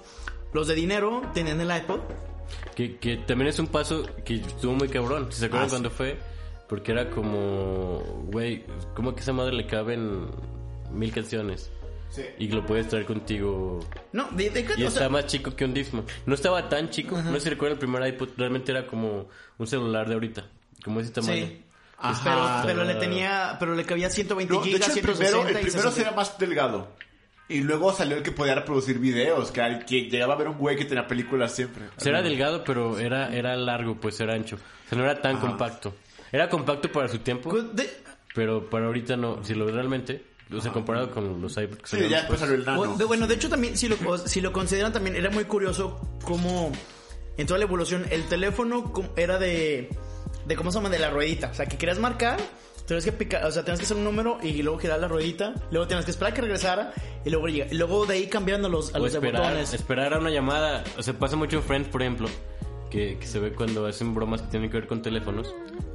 los de dinero, tenían el iPod. Que, que también es un paso que estuvo muy cabrón. ¿Se acuerdan Ah, cuando fue? Porque era como, güey, ¿cómo que esa madre le caben mil canciones? Sí. Y lo puedes traer contigo. No, de, de Y o está sea, más chico que un Discman. No estaba tan chico. No sé si recuerdan el primer iPod. Realmente era como un celular de ahorita. Como ese tamaño. Sí. Ajá. Pero, pero le tenía, pero le cabía 120 No, de gigas, hecho, el 160 primero, el y primero 60. sí era más delgado. Y luego salió el que podía reproducir videos, que, al- que llegaba a ver un güey que tenía películas siempre. O sea, era delgado, pero era, era largo, pues era ancho. O sea, no era tan compacto. Era compacto para su tiempo, De- pero para ahorita no. Si lo realmente, o sea, comparado con los iPods que Sí, salieron ya después salió el nano. o- de- bueno, de hecho también, si lo, o- si lo consideran también, era muy curioso cómo en toda la evolución el teléfono era de, de ¿cómo se llama? De la ruedita. O sea, que querías marcar, tenías que picar, o sea, tenías que hacer un número y luego girar la ruedita, luego tenías que esperar a que regresara y luego llega. Y luego de ahí cambiando a los, a O los de esperar, botones. esperar a una llamada. O sea, pasa mucho en Friends, por ejemplo, que, que se ve cuando hacen bromas que tienen que ver con teléfonos,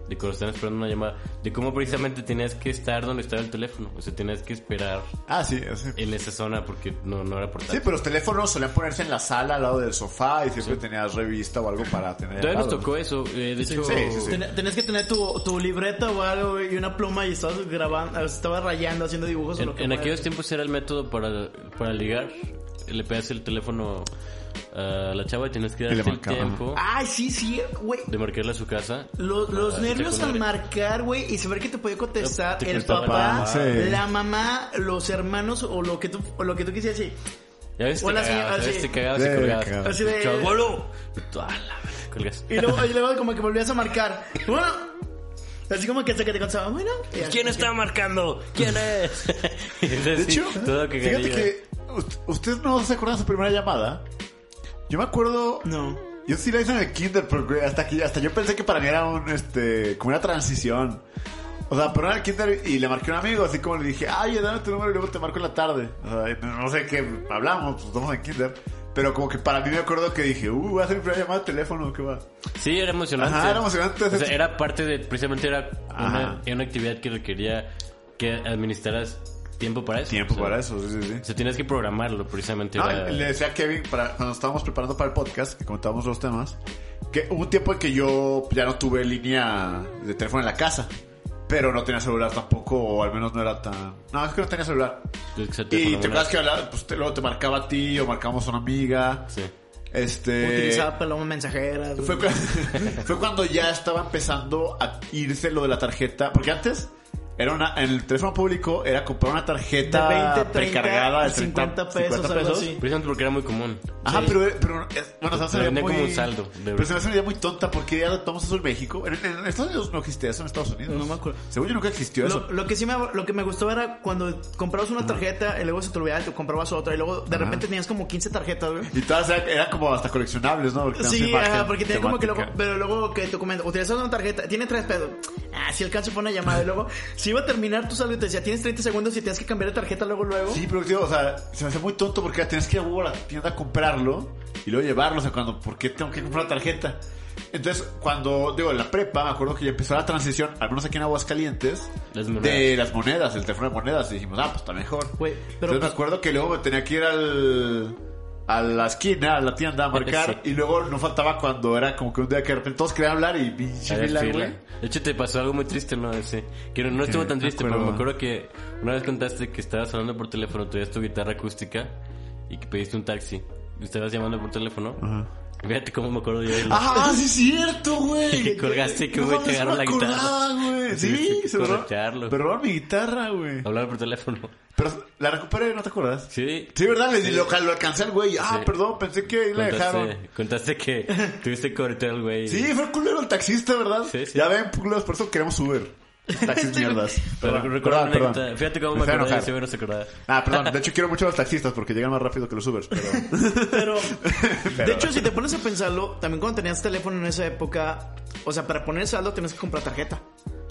de cuando están esperando una llamada, de cómo precisamente tenías que estar donde estaba el teléfono. O sea, tenías que esperar Ah, sí, sí. en esa zona porque no, no era Sí, portátil. pero los teléfonos solían ponerse en la sala al lado del sofá y siempre tenías revista o algo para tener. Todavía nos tocó eso. eh, de hecho, sí, sí, sí. Ten- Tenías que tener tu, tu libreta o algo y una pluma y estabas grabando, estabas rayando, haciendo dibujos. o en, lo que en aquellos tiempos era el método para, para ligar. Le pegas el teléfono a la chava y tienes que darte el tiempo Ay, sí, sí, güey. de marcarle a su casa. Los, los Ah, nervios al marcar, güey, y saber que te podía contestar Te el contestaba papá, la mamá. Sí. la mamá, los hermanos o lo que tú, o lo que tú quisieras decir. Ya ves, te Hola, cagabas, sí. te cagabas Sí, y colgabas. Así de- ¡Chabuelo! Y tú, "A la verga", colgas. Y luego, y luego como que volvías a marcar. Bueno, así como que hasta que te contestaba, bueno. ya. ¿Quién está marcando? ¿Quién es? De hecho, todo fíjate cagadillo. que ust- ustedes no se acuerdan de su primera llamada. Yo me acuerdo. No. Yo sí la hice en el kinder, porque hasta que hasta yo pensé que para mí era un este como una transición. O sea, pero en el kinder y le marqué a un amigo, así como le dije, ay, dame tu número y luego te marco en la tarde. O sea, no, no sé qué hablamos, pues estamos en kinder. Pero como que para mí me acuerdo que dije, uh, va a ser mi primera llamada de teléfono, ¿qué va? Sí, era emocionante. Ajá, era emocionante. O sea, era parte de, precisamente era una, era una actividad que requería que administraras tiempo para eso. Tiempo O sea, para eso, sí, sí, sí. O sea, tienes que programarlo, precisamente. No, era- le decía a Kevin, para, cuando estábamos preparando para el podcast, que comentábamos los temas, que hubo un tiempo en que yo ya no tuve línea de teléfono en la casa, pero no tenía celular tampoco, o al menos no era tan... No, es que no tenía celular. es que se Y te acuerdas que hablaba, pues te- luego te marcaba a ti, o marcamos a una amiga. Sí. Este... Utilizaba palomas mensajeras. Fue, cu- fue cuando ya estaba empezando a irse lo de la tarjeta, porque antes era una, en el teléfono público era comprar una tarjeta De 20, 30, precargada de 50 30, pesos, algo así. Precisamente porque era muy común. Ajá, Sí. pero, pero es- bueno, o se vendían muy, como un saldo, de pero se me hace una idea muy tonta porque ya adoptamos eso en México. En, en Estados Unidos no existe eso, en Estados Unidos. No me acuerdo. Según yo nunca existió eso. Lo, lo que sí me, lo que me gustó era cuando comprabas una tarjeta y luego se te olvidaba y te comprabas otra y luego de Ajá. repente tenías como 15 tarjetas, güey. Y todas eran, eran como hasta coleccionables, ¿no? Porque Sí, ajá, porque tenía como que luego, pero luego que te comento, utilizas una tarjeta, tiene tres pesos. Ah, si alcanzo fue una llamada y luego, si iba a terminar tu saldo y te decía, tienes 30 segundos y tienes que cambiar de tarjeta luego, luego. Sí, pero tío, o sea, se me hace muy tonto porque tienes que ir a la tienda a comprarlo y luego llevarlo. O sea, cuando, ¿por qué tengo que comprar la tarjeta? Entonces, cuando, digo, en la prepa, me acuerdo que ya empezó la transición, al menos aquí en Aguascalientes, Las de las monedas, el teléfono de monedas. Y dijimos, ah, pues está mejor. Pero Entonces me pues, acuerdo que luego me tenía que ir al a la esquina, a la tienda a marcar Sí. y luego no faltaba cuando era como que un día que de repente todos querían hablar y pinche. De hecho, te pasó algo muy triste, ¿no? Ese. Que no, no estuvo tan triste, pero me acuerdo que una vez contaste que estabas hablando por teléfono, traías tu guitarra acústica y que pediste un taxi. Y estabas llamando por teléfono. Fíjate cómo me acuerdo yo de Ah, sí es cierto, güey. Que colgaste que, No güey, mames, te agarró no la guitarra. acordaba, güey. Sí, Sí, sí, se corretearlo. me robaron mi guitarra, güey. hablar por teléfono. Pero la recuperé, ¿no te acuerdas? Sí. Sí, ¿verdad? Le Sí. lo, lo alcancé al güey. Ah, Sí. perdón, pensé que ahí la dejaron. Contaste, contaste que tuviste que al güey. Sí, fue el culero el taxista, ¿verdad? Sí, sí. Ya ven, culeros, por eso queremos Uber. Taxis mierdas. Pero recuerda perdón. Fíjate cómo Me me acordé no se acordaba. Ah, perdón. De hecho, quiero mucho a los taxistas porque llegan más rápido que los Ubers, pero... pero, Pero- de hecho, si te pones a pensarlo, también cuando tenías teléfono en esa época, o sea, para poner saldo tienes que comprar tarjeta.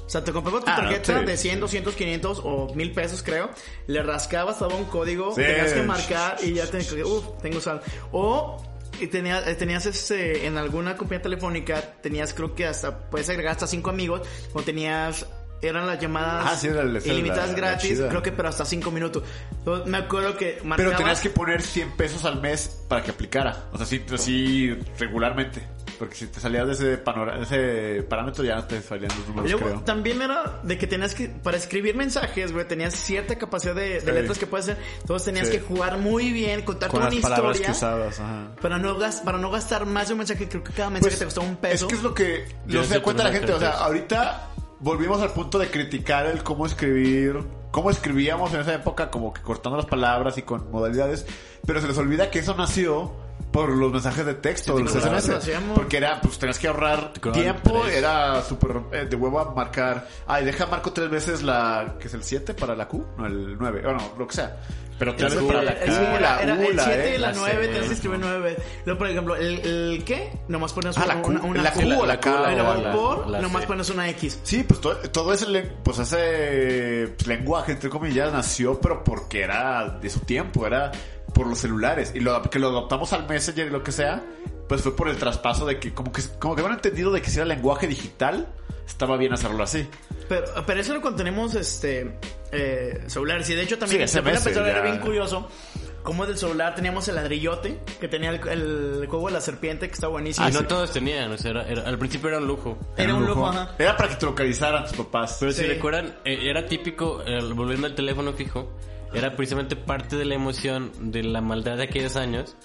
O sea, te comprabas tu Ah, tarjeta sí. de 100, 200, 500 o 1000 pesos, creo. Le rascabas, daba un código, Sí. tenías que marcar y ya tenías que, uff, tengo saldo. O y tenías, eh, tenías ese, en alguna compañía telefónica, tenías creo que hasta, puedes agregar hasta 5 amigos, o tenías, eran las llamadas Ah, sí, era es ilimitadas la- la gratis, chida. creo que pero hasta 5 minutos. Entonces, me acuerdo que Pero marcabas... tenías que poner 100 pesos al mes para que aplicara. O sea, sí, así regularmente. Porque si te salías de ese, panora- de ese parámetro ya no te salían los números, luego, creo. también era de que tenías que, para escribir mensajes, güey, tenías cierta capacidad de, de Sí. letras que puedes hacer. Entonces tenías Sí. que jugar muy bien, contar Con toda las una palabras que historia. usabas, ajá. Para no, para no gastar más de un mensaje, creo que cada mensaje Pues, te costaba un Es peso. que es lo que Yo no se da cuenta la gente. O sea, ahorita volvimos al punto de criticar el cómo escribir, cómo escribíamos en esa época, como que cortando las palabras y con modalidades. Pero se les olvida que eso nació por los mensajes de texto, Sí, los SMS. lo. Porque era, pues tenías que ahorrar Te tiempo, tres. era súper eh, de huevo a marcar. Ay, deja marco tres veces la, que es el 7 para la Q, no el 9, bueno, lo que sea. Pero tres veces para la Q, la U, el la 7 y E, la la 9, C, tenías que escribir 9. Luego, por ejemplo, el, el qué, nomás pones Ah, una, la Q, una, una la Q, Q o la K, la- por, nomás pones una X. Sí, pues todo, todo ese, pues ese pues, lenguaje, entre comillas, nació, pero porque era de su tiempo, era por los celulares. Y lo, que lo adoptamos al Messenger y lo que sea, pues fue por el traspaso de que, como que, como que habían entendido de que si era lenguaje digital, estaba bien hacerlo así. Pero, pero eso era cuando tenemos este eh, celulares. Y de hecho también Sí, se SMS, pensar, era bien curioso. Como del celular teníamos el ladrillote, que tenía el, el juego de la serpiente, que está buenísimo. y no todos tenían, o sea, era- era- al principio era un lujo. Era un lujo, ajá. Era para que te localizaran tus papás. Pero Sí. si recuerdan, eh, era típico, eh, volviendo al teléfono fijo, era precisamente parte de la emoción de la maldad de aquellos años,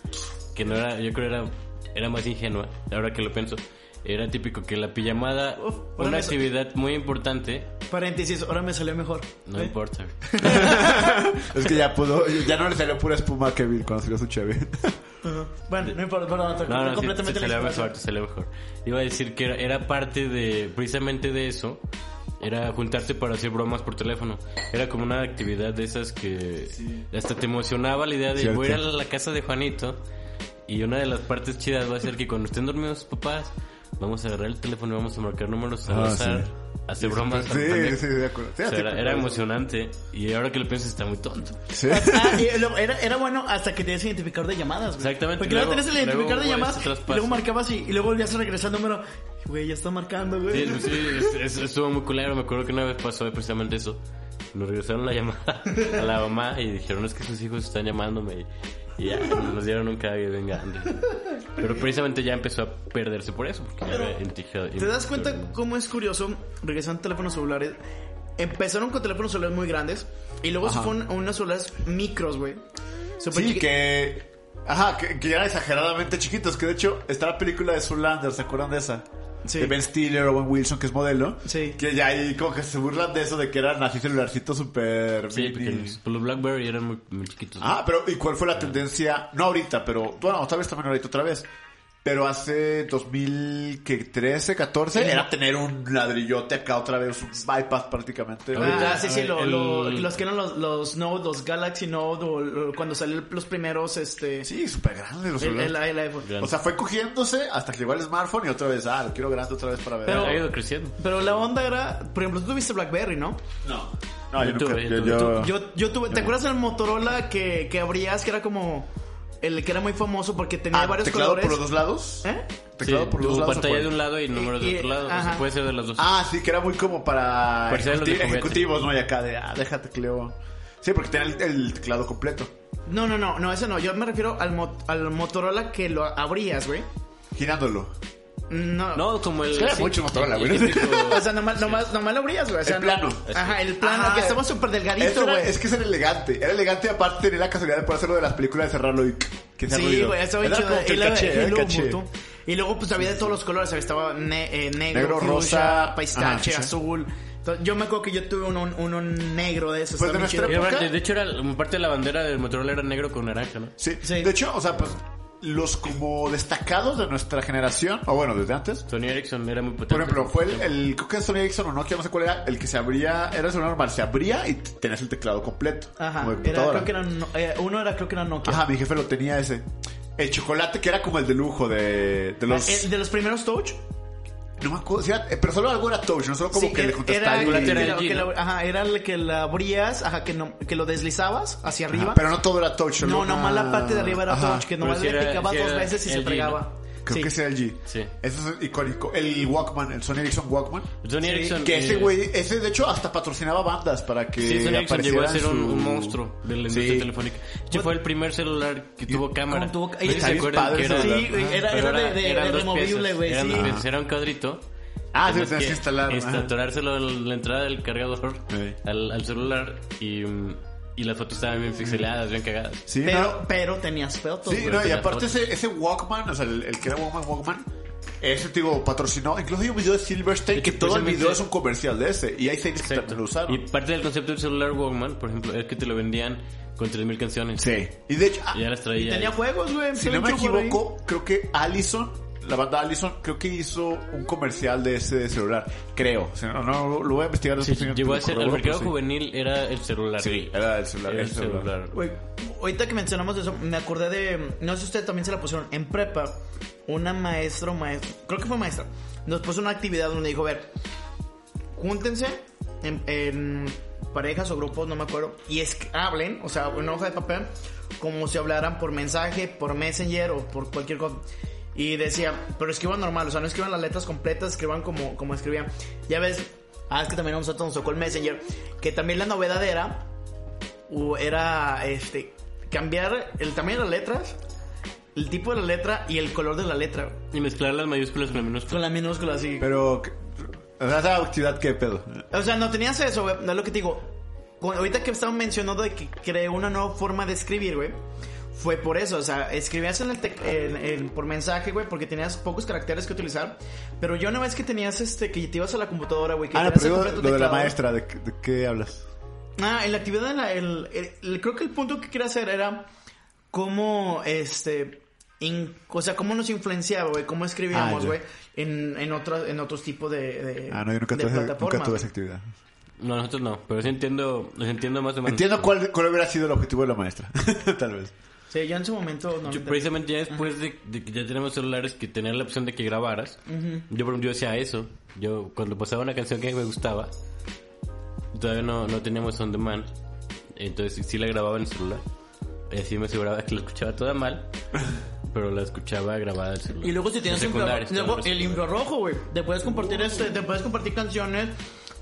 que no era, yo creo era, era más ingenua, ahora que lo pienso. Era típico que la pijamada, Uf, una actividad muy importante, Paréntesis, ahora me salió mejor. no ¿Eh? importa. Es que ya pudo, ya no le salió pura espuma a Kevin cuando salió su cheve. Ajá. Bueno, no importa, perdón, te No, no, sí, completamente te la salió mejor, te salió mejor. Iba a decir que era, era parte de, precisamente de eso, era juntarse para hacer bromas por teléfono. Era como una actividad de esas que hasta te emocionaba la idea de Cierto. voy a ir a la casa de Juanito y una de las partes chidas va a ser que cuando estén dormidos sus papás, vamos a agarrar el teléfono y vamos a marcar números al Ah, azar sí. Hacer bromas. Sí, también. sí, de acuerdo. Sí, O sea, era, era emocionante y ahora que lo pienso está muy tonto. Sí. Ah, lo- era, era bueno hasta que tenías identificador de llamadas, güey. Exactamente, Porque luego, luego- tenías el identificador de llamadas y luego marcabas y, y luego volvías a regresar el número. Güey, ya está marcando, güey. Sí, sí, es- es- estuvo muy culero. Me acuerdo que una vez pasó precisamente eso. Nos regresaron la llamada a la mamá y dijeron es que sus hijos están llamándome. Y, ya, nos dieron un cague vengando. Pero precisamente ya empezó a perderse por eso. Porque identificado- ¿Te das cuenta cómo es curioso? Regresando a teléfonos celulares. Empezaron con teléfonos celulares muy grandes y luego se fueron a unos celulares micros, güey. Sí, chiqui- que... Ajá, que, que eran exageradamente chiquitos. Que de hecho está la película de Zoolander, ¿se acuerdan de esa? Sí. De Ben Stiller o Ben Wilson, que es modelo. Sí. Que ya ahí como que se burlan de eso, de que eran así celularcitos súper... Sí, pequeños. Pues los Blackberry eran muy, muy chiquitos. Ah, pero ¿y cuál fue la tendencia? No ahorita, pero bueno, otra vez también ahorita otra vez. Pero hace 2013, 14 era tener un ladrillote acá otra vez, un bypass prácticamente. Ah, sí, sí, el- lo- lo- los que eran los, los Note, los Galaxy Note, o, cuando salieron los primeros, este... Sí, súper grande los el, el, celulares. el iPhone. Grande. O sea, fue cogiéndose hasta que llegó el smartphone y otra vez, ah, lo quiero grande otra vez para ver. Pero- ha ido creciendo. Pero la onda era, por ejemplo, tú tuviste BlackBerry, ¿no? no, no, yo, Yo nunca. tuve, yo, yo yo- tuve. Yo, yo tuve, ¿te acuerdas del Motorola que, que abrías, que era como el que era muy famoso porque tenía Ah, varios teclado colores? por los dos lados. ¿Eh? Teclado Sí, por los dos lados. pantalla ¿o de un lado y números Y- de otro lado. O sea, ajá. puede ser de los dos. Ah, sí, que era muy como para ejecuti- ejecutivos, ¿no? Y acá de, ah, déjate, Cleo. Sí, porque tenía el, el teclado completo. No, no, no, no, ese no. Yo me refiero al, mo- al Motorola que lo abrías, güey. Girándolo. No. No, como el. Sí, era mucho Motorola, el güey. O sea, nomás, nomás, nomás lo abrías, güey. O sea, El no- plano. Ajá, el plano, Ajá, que estaba súper delgadito, güey. es que es elegante. Era elegante aparte tenía la casualidad de poder hacerlo de las películas de cerrarlo y que Sí, güey, estaba hecho el caché, el caché. Y luego, pues había de todos los colores. Estaba ne- eh, negro, Negro, rosa, pistache, ajá, sí. azul. Entonces, yo me acuerdo que yo tuve uno, uno negro de esos. Pues de nuestra época- de hecho, era parte de la bandera del Motorola era negro con naranja, ¿no? Sí. Sí. De hecho, o sea, pues los como destacados de nuestra generación, o bueno, desde antes. Sony Ericsson era muy potente. Por ejemplo, fue el, el creo que Sony Ericsson o Nokia, no sé cuál era, el que se abría, era el celular normal, se abría y tenías el teclado completo. Ajá. como de Era, creo que era, eh, uno era, creo que era Nokia. Ajá, mi jefe lo tenía ese. El chocolate que era como el de lujo de, de los... El de los primeros Touch. No me acuerdo, sí, era- eh, pero solo algo era touch, no solo como Sí, que le juntaste era, era que ¿no? ajá, era el que la abrías, ajá, que, no, que lo deslizabas hacia Ajá, arriba. pero no todo era touch. no, una- nomás la parte de arriba era Ajá. touch, que Pero nomás le picaba dos veces y se. ¿no? Creo Sí. que era el G. Sí. Eso es icónico. El Walkman, el Sony Ericsson Walkman. Sony Ericsson. Que ese eh, güey, ese de hecho hasta patrocinaba bandas para que Sí, Sony Ericsson llegó a ser su- un monstruo de la industria Sí. telefónica. Hecho, fue el primer celular que tuvo cámara. tuvo- No se acuerdan que era. Sí, era- pero era de- de- removible, güey, eran sí. dos piezas, Era un cuadrito. Ah, sí, Tenías que instalar. Instalárselo en la entrada del cargador Sí. al, al celular y, mm, y las fotos estaban bien pixeladas, bien cagadas. Sí, Pero, no. pero tenías fotos. Sí, no, y aparte ese, ese Walkman, o sea, el, el que era Walkman Walkman, ese tipo patrocinó, incluso hay un video de Silverstein De que que todo el video es un comercial de ese, y hay series que Exacto. también lo usaron. Y parte del concepto del celular Walkman, por ejemplo, es que te lo vendían con 3000 canciones. Sí. Y de hecho, ah, Y ya las Y traía. tenía ahí. juegos, güey. si no me equivoco, creo que Allison, la banda Allison, creo que hizo un comercial de ese celular. Creo. O sea, no, no, lo voy a investigar. Sí, llegó a ser, el mercado sí. juvenil era el celular. Sí, era el celular. Era el el celular. celular. Ahorita que mencionamos eso, me acordé de. No sé si ustedes también se la pusieron. En prepa, una maestra o maestro, creo que fue maestra, nos puso una actividad donde dijo: A ver, júntense en, en parejas o grupos, no me acuerdo, y es hablen, o sea, una hoja de papel, como si hablaran por mensaje, por Messenger o por cualquier cosa. Y decía, pero escriban normal, o sea, no escriban las letras completas, escriban como, como escribían. Ya ves, ah, es que también a nosotros nos tocó el Messenger, que también la novedad era o era este cambiar el tamaño de las letras, el tipo de la letra y el color de la letra. Y mezclar las mayúsculas con las minúsculas. Con la minúscula así. Pero, esa actividad, ¿qué pedo? O sea, no tenías eso, güey. No es lo que te digo. Ahorita que estaban mencionando de que creó una nueva forma de escribir, güey. Fue por eso, o sea, escribías en el tec- en- en- por mensaje, güey, porque tenías pocos caracteres que utilizar. Pero yo una vez que tenías este, que te ibas a la computadora, güey, que Ah, pero completo lo de la maestra, ¿de, qué- de qué hablas? Ah, en la actividad, de la- el, el- el- creo que el punto que quería hacer era cómo, este, in- o sea, cómo nos influenciaba, güey, cómo Ah, escribíamos, ya. güey, en, en, otros, en otros tipos de, de, Ah, no, yo nunca tuve, nunca plataformas, tuve esa actividad. No, nosotros no, pero sí entiendo, los entiendo más o menos. Entiendo cuál, cuál hubiera sido el objetivo de la maestra. Tal vez. Sí, yo en su momento no Yo, precisamente ya después de, de que ya tenemos celulares que tenían la opción de que grabaras, yo, por ejemplo, yo hacía eso. Yo, cuando pasaba una canción que me gustaba, todavía no, no teníamos on demand, entonces sí, la grababa en el celular. Y así me aseguraba que la escuchaba toda mal, pero la escuchaba grabada en el celular. Y luego si tienes En infra- secundarias, luego el infrarrojo, güey. Te puedes compartir este, te puedes compartir canciones,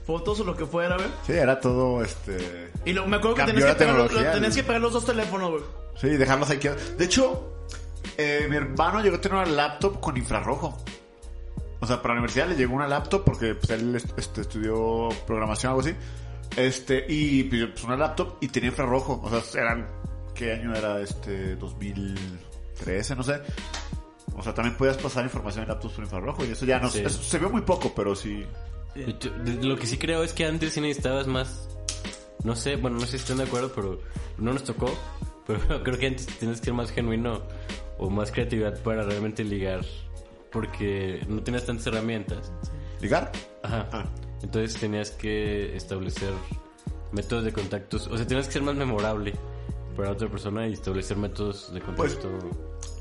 fotos o lo que fuera, güey. Sí, era todo este. Y lo, me acuerdo que tenías la que, pegar, los- tecnología, tenías güey. que pegar los dos teléfonos, güey. Sí, dejarlos ahí. que- De hecho, eh, mi hermano llegó a tener una laptop con infrarrojo. O sea, para la universidad le llegó una laptop porque pues, él este, estudió programación o algo así. Este, y pidió pues, una laptop y tenía infrarrojo. O sea, eran. ¿Qué año era? Este, 2013, no sé. O sea, también podías pasar información en laptops por infrarrojo y eso ya no Sí. eso se vio muy poco, pero sí. Lo que sí creo es que antes sí necesitabas más. No sé, bueno, no sé si están de acuerdo, pero no nos tocó. Pero creo que antes tienes que ser más genuino o más creatividad para realmente ligar. Porque no tienes tantas herramientas. ¿Ligar? Ajá. Ah. Entonces tenías que establecer métodos de contactos. O sea, tenías que ser más memorable para otra persona y establecer métodos de Pues, contacto.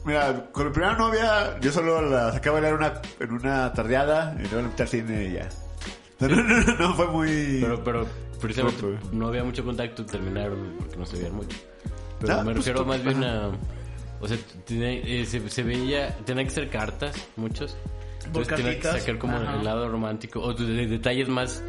Mira, con mi primera novia, yo solo la saqué a bailar una, en una tardeada y luego la invité al cine y ya. No, no, no, no fue muy... Pero, pero precisamente no había mucho contacto, terminaron porque no se veían mucho. Pero Ah, me pues refiero tú- más bien ajá. a. O sea, tiene- eh, se, se veía. Tenían que ser cartas, muchos. Entonces tenía que sacar como Ajá. el lado romántico. O de, de detalles más.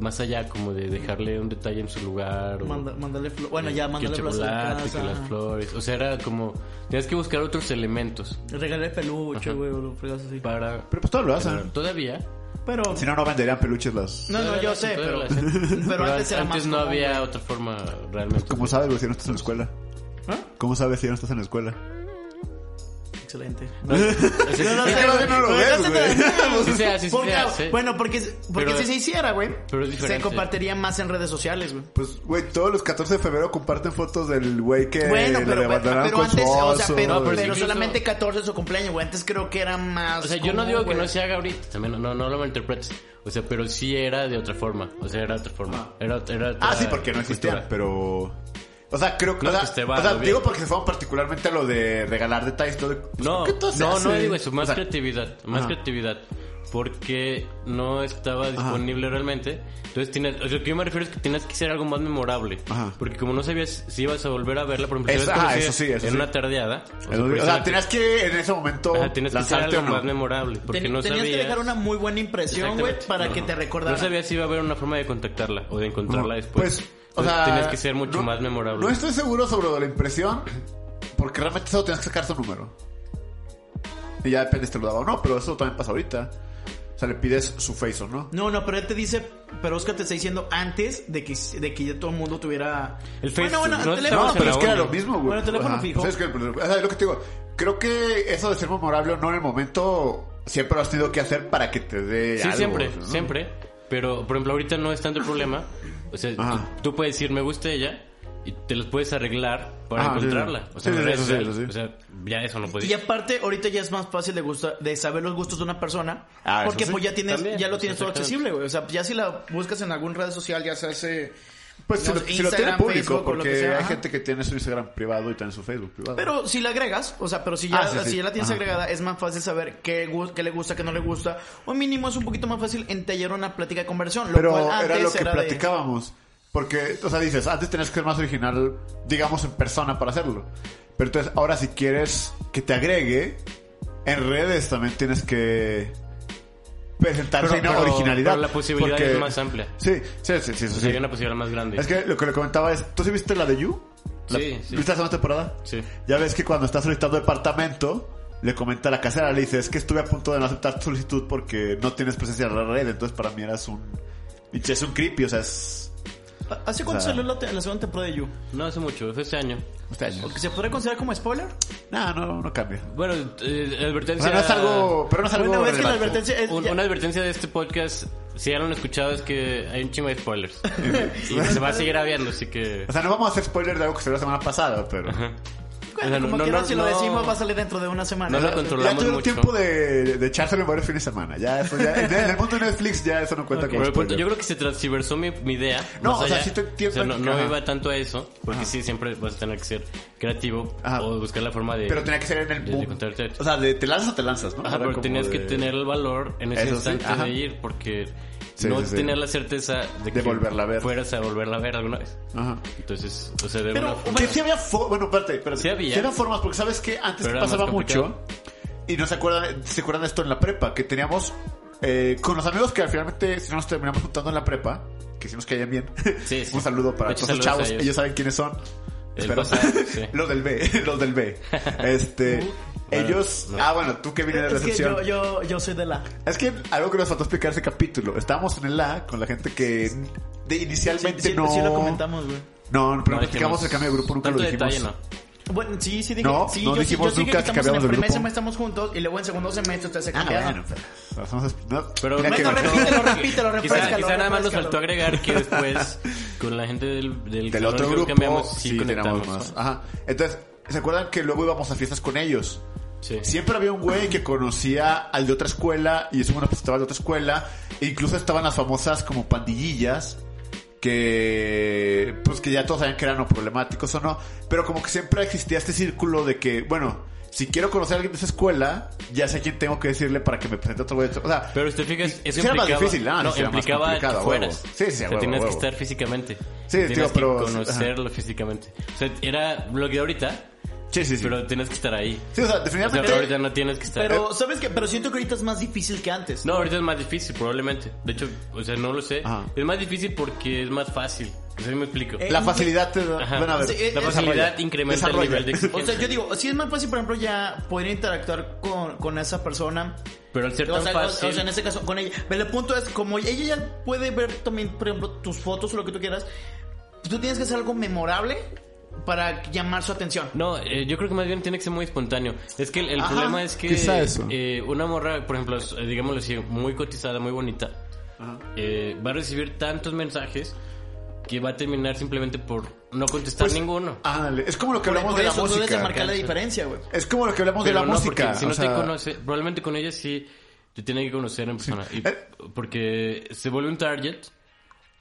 Más allá, como de dejarle un detalle en su lugar. O Manda- mándale Bueno, ya, mándale flores que las flores. O sea, era como. Tenías que buscar otros elementos Regálale peluche, güey, o lo así. para. Pero pues todo lo hacen. Todavía. Pero... Si no, no venderían peluches las... No, no, yo sé, pero... hacen. Pero antes era más no común, había güey. otra forma realmente. ¿Cómo sabes, güey, si no estás en la escuela? ¿Ah? ¿Cómo sabes si no estás en la escuela? Excelente. No. Bueno, porque, porque Pero- si se hiciera, güey, pero se compartiría más en redes sociales, güey. Pues, güey, todos los 14 de febrero comparten fotos del güey que Bueno, le pero, pero, abandonaron pero con antes, su o sea, pero, No, pero pero incluso- solamente 14 es su cumpleaños, güey. Antes creo que era más. O sea, yo no digo que no se haga ahorita, también no, no, no lo malinterpretes. O sea, pero sí era de otra forma. O sea, era de otra forma. Era, era otra Ah, sí, porque no cultura. pero... O sea, creo que... No, o sea, pues te va o sea, digo porque se fueron particularmente a lo de regalar detalles. Todo, pues, No, ¿por qué todo se no, no digo eso, más O sea, creatividad, más Ajá. creatividad. Porque no estaba disponible realmente. Entonces, tienes, o sea, lo que yo me refiero es que tienes que ser algo más memorable. Ajá. Porque como no sabías si ibas a volver a verla, por ejemplo, si Eso- ah, sí, eso en sí. una tardeada. O sea, precisamente- tenías que en ese momento Ajá, tienes que ser lanzarte algo o no. más memorable. Porque Ten- no tenías sabías... que dejar una muy buena impresión, güey, para No. que te recordara. No sabías si iba a haber una forma de contactarla o de encontrarla después. Pues, o Entonces, sea... Tienes que ser mucho no- más memorable. No estoy seguro sobre la impresión, porque realmente solo tienes que sacar su número. Y ya depende si te lo daba o no, pero eso también pasa ahorita. O sea, le pides su face o no. No, no, pero él te dice, pero Oscar te está diciendo antes de que, de que ya todo el mundo tuviera. El Face- bueno, bueno, no el te teléfono. No, pero es que era lo mismo, güey. Bueno, el teléfono Ajá. fijo. ¿Sabes qué? O sea, es lo que te digo. Creo que eso de ser memorable o no en el momento, siempre lo has tenido que hacer para que te dé Sí, algo, siempre, ¿no? siempre. Pero, por ejemplo, ahorita no es tanto el problema. O sea, tú, tú puedes decir, me gusta ella, y te los puedes arreglar para Ajá, encontrarla. sí. O sea, Sí, en sí, redes eso sí, sociales. eso sí. O sea, ya eso no puedes. Y aparte, ahorita ya es más fácil de gusta, de saber los gustos de una persona. Ah, porque sí. pues ya tienes, También, ya lo pues, tienes todo accesible, güey. O sea, ya si la buscas en alguna red social, ya se hace. Pues si lo, si lo tiene Instagram, público, Facebook, porque que sea, hay gente que tiene su Instagram privado y tiene su Facebook privado. Pero si la agregas, o sea, pero si ya, Ah, sí, sí. si ya la tienes Ajá. agregada, es más fácil saber qué, le gusta, qué no le gusta. O mínimo es un poquito más fácil entallar una plática de conversión. Lo Pero cual antes era lo que platicábamos. Porque, o sea, dices, antes tenías que ser más original, digamos, en persona para hacerlo. Pero entonces, ahora si quieres que te agregue, en redes también tienes que presentar Pero- originalidad. pero la posibilidad porque- es más amplia. Sí, sí, sí, sí, sí. sea, hay una posibilidad más grande. Es que lo que le comentaba es, ¿tú sí viste la de You? La- Sí, sí. ¿Viste la segunda temporada? Sí. Ya ves que cuando estás solicitando departamento, le comenta a la casera, le dice, es que estuve a punto de no aceptar tu solicitud porque no tienes presencia en la red, entonces para mí eras un... Es un creepy, o sea, es... ¿Hace cuánto O sea- salió la, la segunda temporada de You? No hace mucho, fue este año. Este año. ¿O que ¿Se podría considerar como spoiler? No, no, no cambia. Bueno, eh, O advertencia. sea, no es algo... Pero no es algo Bueno, es que la advertencia es. Un- ya- una advertencia de este podcast, si ya lo han escuchado, es que hay un chingo de spoilers. y se va a seguir habiendo, así que... O sea, no vamos a hacer spoiler de algo que salió la semana pasada, pero... Bueno, no, como no, quiera, no, si lo no. decimos va a salir dentro de una semana. No lo controlamos Ya tuvieron mucho. tiempo de, de echárselo en varios fines de semana. Ya, eso ya, en, el mundo de Netflix ya eso no cuenta Ok. como Pero punto, yo creo que se transversó mi, mi idea. No, más o sea, allá. sí te entiendo O sea, no, que- no iba tanto a eso, porque Ajá. sí, siempre vas a tener que ser creativo Ajá. o buscar la forma de... Pero tenía que ser en el de- boom. de contarte. O sea, de te lanzas o te lanzas, ¿no? Ajá, Era pero tenías que de- tener el valor en ese Eso sí, instante ajá. de ir, porque Sí, no sí, sí. tenías la certeza de que volverla a ver. fueras a volverla a ver alguna vez. Ajá. Entonces, o sea, de Pero, forma- Que sí había fo- bueno, espérate, espérate. Sí había. había formas, porque sabes que antes pasaba mucho y no se acuerdan, se acuerdan de esto en la prepa, que teníamos eh, con los amigos que al finalmente si no nos terminamos juntando en la prepa, que si nos caían bien. Sí, sí. Un saludo para hecho, todos los chavos, ellos. ellos. saben quiénes son. El Espero. pasado, sí. los del B, los del B. Este, Bueno, ellos, no. ah bueno, tú que vienes de Es que recepción. yo, yo, yo soy de la. Es que algo que nos faltó explicar ese capítulo. Estábamos en el A con la gente que de inicialmente Sí, sí, no. sí lo comentamos, güey. No, pero No dijimos- el cambio de grupo, nunca tanto lo dijimos. detalle, no. Bueno, sí, sí dije. No, sí, no yo, sí- dijimos yo nunca que que estamos en el cambiamos de primer grupo. semestre estamos juntos y luego en segundo semestre ustedes se Ah, cambiaron. bueno, pero- no, Pero no, repítelo, repítelo, Quizá, refrescalo, quizá nada más nos faltó agregar que después con la gente del, del, del otro grupo cambiamos, sí, sí, más. Ajá. Entonces, ¿se acuerdan que luego íbamos a fiestas con ellos? Sí. Siempre había un güey que conocía al de otra escuela y eso bueno presentaba de otra escuela. E incluso estaban las famosas como pandillillas que pues que ya todos sabían que eran o problemáticos o no, pero como que siempre existía este círculo de que, bueno, si quiero conocer a alguien de esa escuela, ya sé a quién tengo que decirle para que me presente a otro güey. O sea, Pero si te fijas, eso sí era más difícil, ah, no, sí más implicaba complicado, que fueras. Sí, sí, a o sea, huevo, tenías a que estar físicamente. Sí, tenías tío, que pero- conocerlo físicamente. O sea, era lo que ahorita, sí, sí, sí. pero tienes que estar ahí. sí, o sea, O sea, definitivamente ahorita no tienes que estar. Pero, ¿sabes qué? Pero siento que ahorita es más difícil que antes. No, ahorita es más difícil, probablemente. De hecho, o sea, no lo sé. Ajá. Es más difícil porque es más fácil. O sea, me explico. Eh, la facilidad te da, Ajá. bueno, a ver, Sí, eh, la eh, facilidad desarrolla, incrementa desarrolla. el nivel de exigencia. O sea, yo digo, si es más fácil, por ejemplo, ya poder interactuar con, con esa persona. Pero al ser O tan sea, o- fácil... o sea, en este caso, con ella. Pero el punto es, como ella ya puede ver también, por ejemplo, tus fotos o lo que tú quieras, tú tienes que hacer algo memorable para llamar su atención. No, eh, yo creo que más bien tiene que ser muy espontáneo. Es que el, el problema es que quizá eso. eh, una morra, por ejemplo, eh, digámoslo así, muy cotizada, muy bonita, eh, va a recibir tantos mensajes que va a terminar simplemente por no contestar Pues, ninguno. ándale, es como lo que Por, hablamos por de la eso tú debes de música. marcar la diferencia, güey. Es como lo que hablamos Pero de la no, música. porque si o no sea, te conoce, probablemente con ella sí te tiene que conocer en persona. Y- Eh. porque se vuelve un target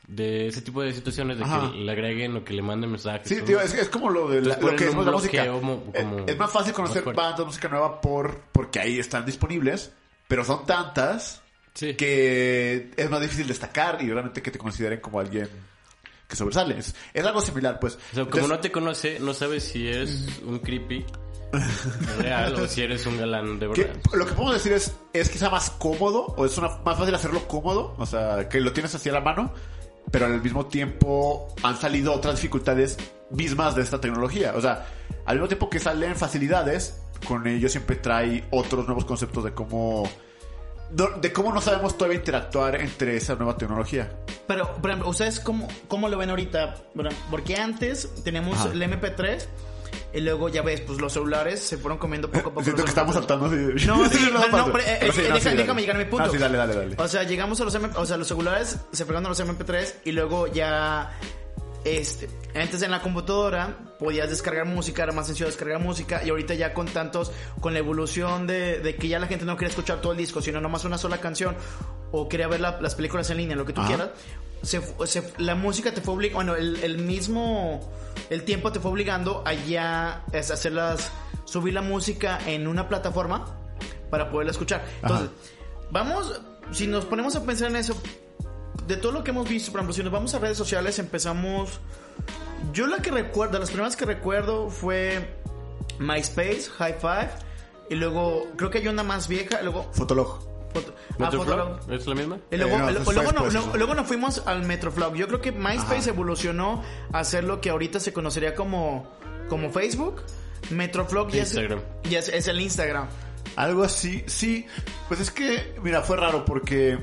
de ese tipo de situaciones, de Ajá. que le agreguen o que le manden mensajes. Sí, tío, es, es como lo de la, lo que es la música. Eh, como es más fácil más conocer fuerte. bandas de música nueva por porque ahí están disponibles, pero son tantas Sí. que es más difícil destacar y realmente que te consideren como alguien que sobresale. Es, es algo similar, pues. O sea, como no te conoce, no sabes si eres un creepy real o si eres un galán de que- verdad. lo que podemos decir es, es quizá más cómodo, o es una, más fácil hacerlo cómodo, o sea, que lo tienes así a la mano, pero al mismo tiempo han salido otras dificultades mismas de esta tecnología. O sea, al mismo tiempo que salen facilidades, con ello siempre trae otros nuevos conceptos de cómo... De cómo no sabemos todavía interactuar entre esa nueva tecnología. Pero, por ejemplo, ¿ustedes cómo, cómo lo ven ahorita? Porque antes tenemos Ajá. el MP3 y luego ya ves, pues los celulares se fueron comiendo poco a poco. Siento que estamos MP3. saltando así. No, sí, No, no, pero, eh, Pero sí, eh, no, deja- sí, déjame llegar a mi punto. Ah, sí, dale, dale, dale. O sea, llegamos a los, M- o sea, los celulares se fregaron a los MP3 y luego ya este antes en la computadora podías descargar música, era más sencillo descargar música y ahorita ya con tantos con la evolución de, de que ya la gente no quiere escuchar todo el disco, sino nomás una sola canción o quería ver la- las películas en línea, lo que tú Ajá. quieras. Se, fu- se- la música te fue obligando, bueno, el, el mismo, el tiempo te fue obligando a ya es hacerlas, subir la música en una plataforma para poderla escuchar. Entonces, vamos, si nos ponemos a pensar en eso, de todo lo que hemos visto, por ejemplo, si nos vamos a redes sociales, empezamos. Yo la que recuerdo, las primeras que recuerdo fue MySpace, High Five, y luego creo que hay una más vieja, luego. Fotolog. Foto- ¿Metroflog? Fotolog. ¿Es la misma? Luego, Eh, no, luego, no- no- nos fuimos al Metroflog. Yo creo que MySpace Ajá. evolucionó a ser lo que ahorita se conocería como, como Facebook. Metroflog ya, es, Instagram. ya es, es el Instagram. Algo así, sí. Pues es que, mira, fue raro porque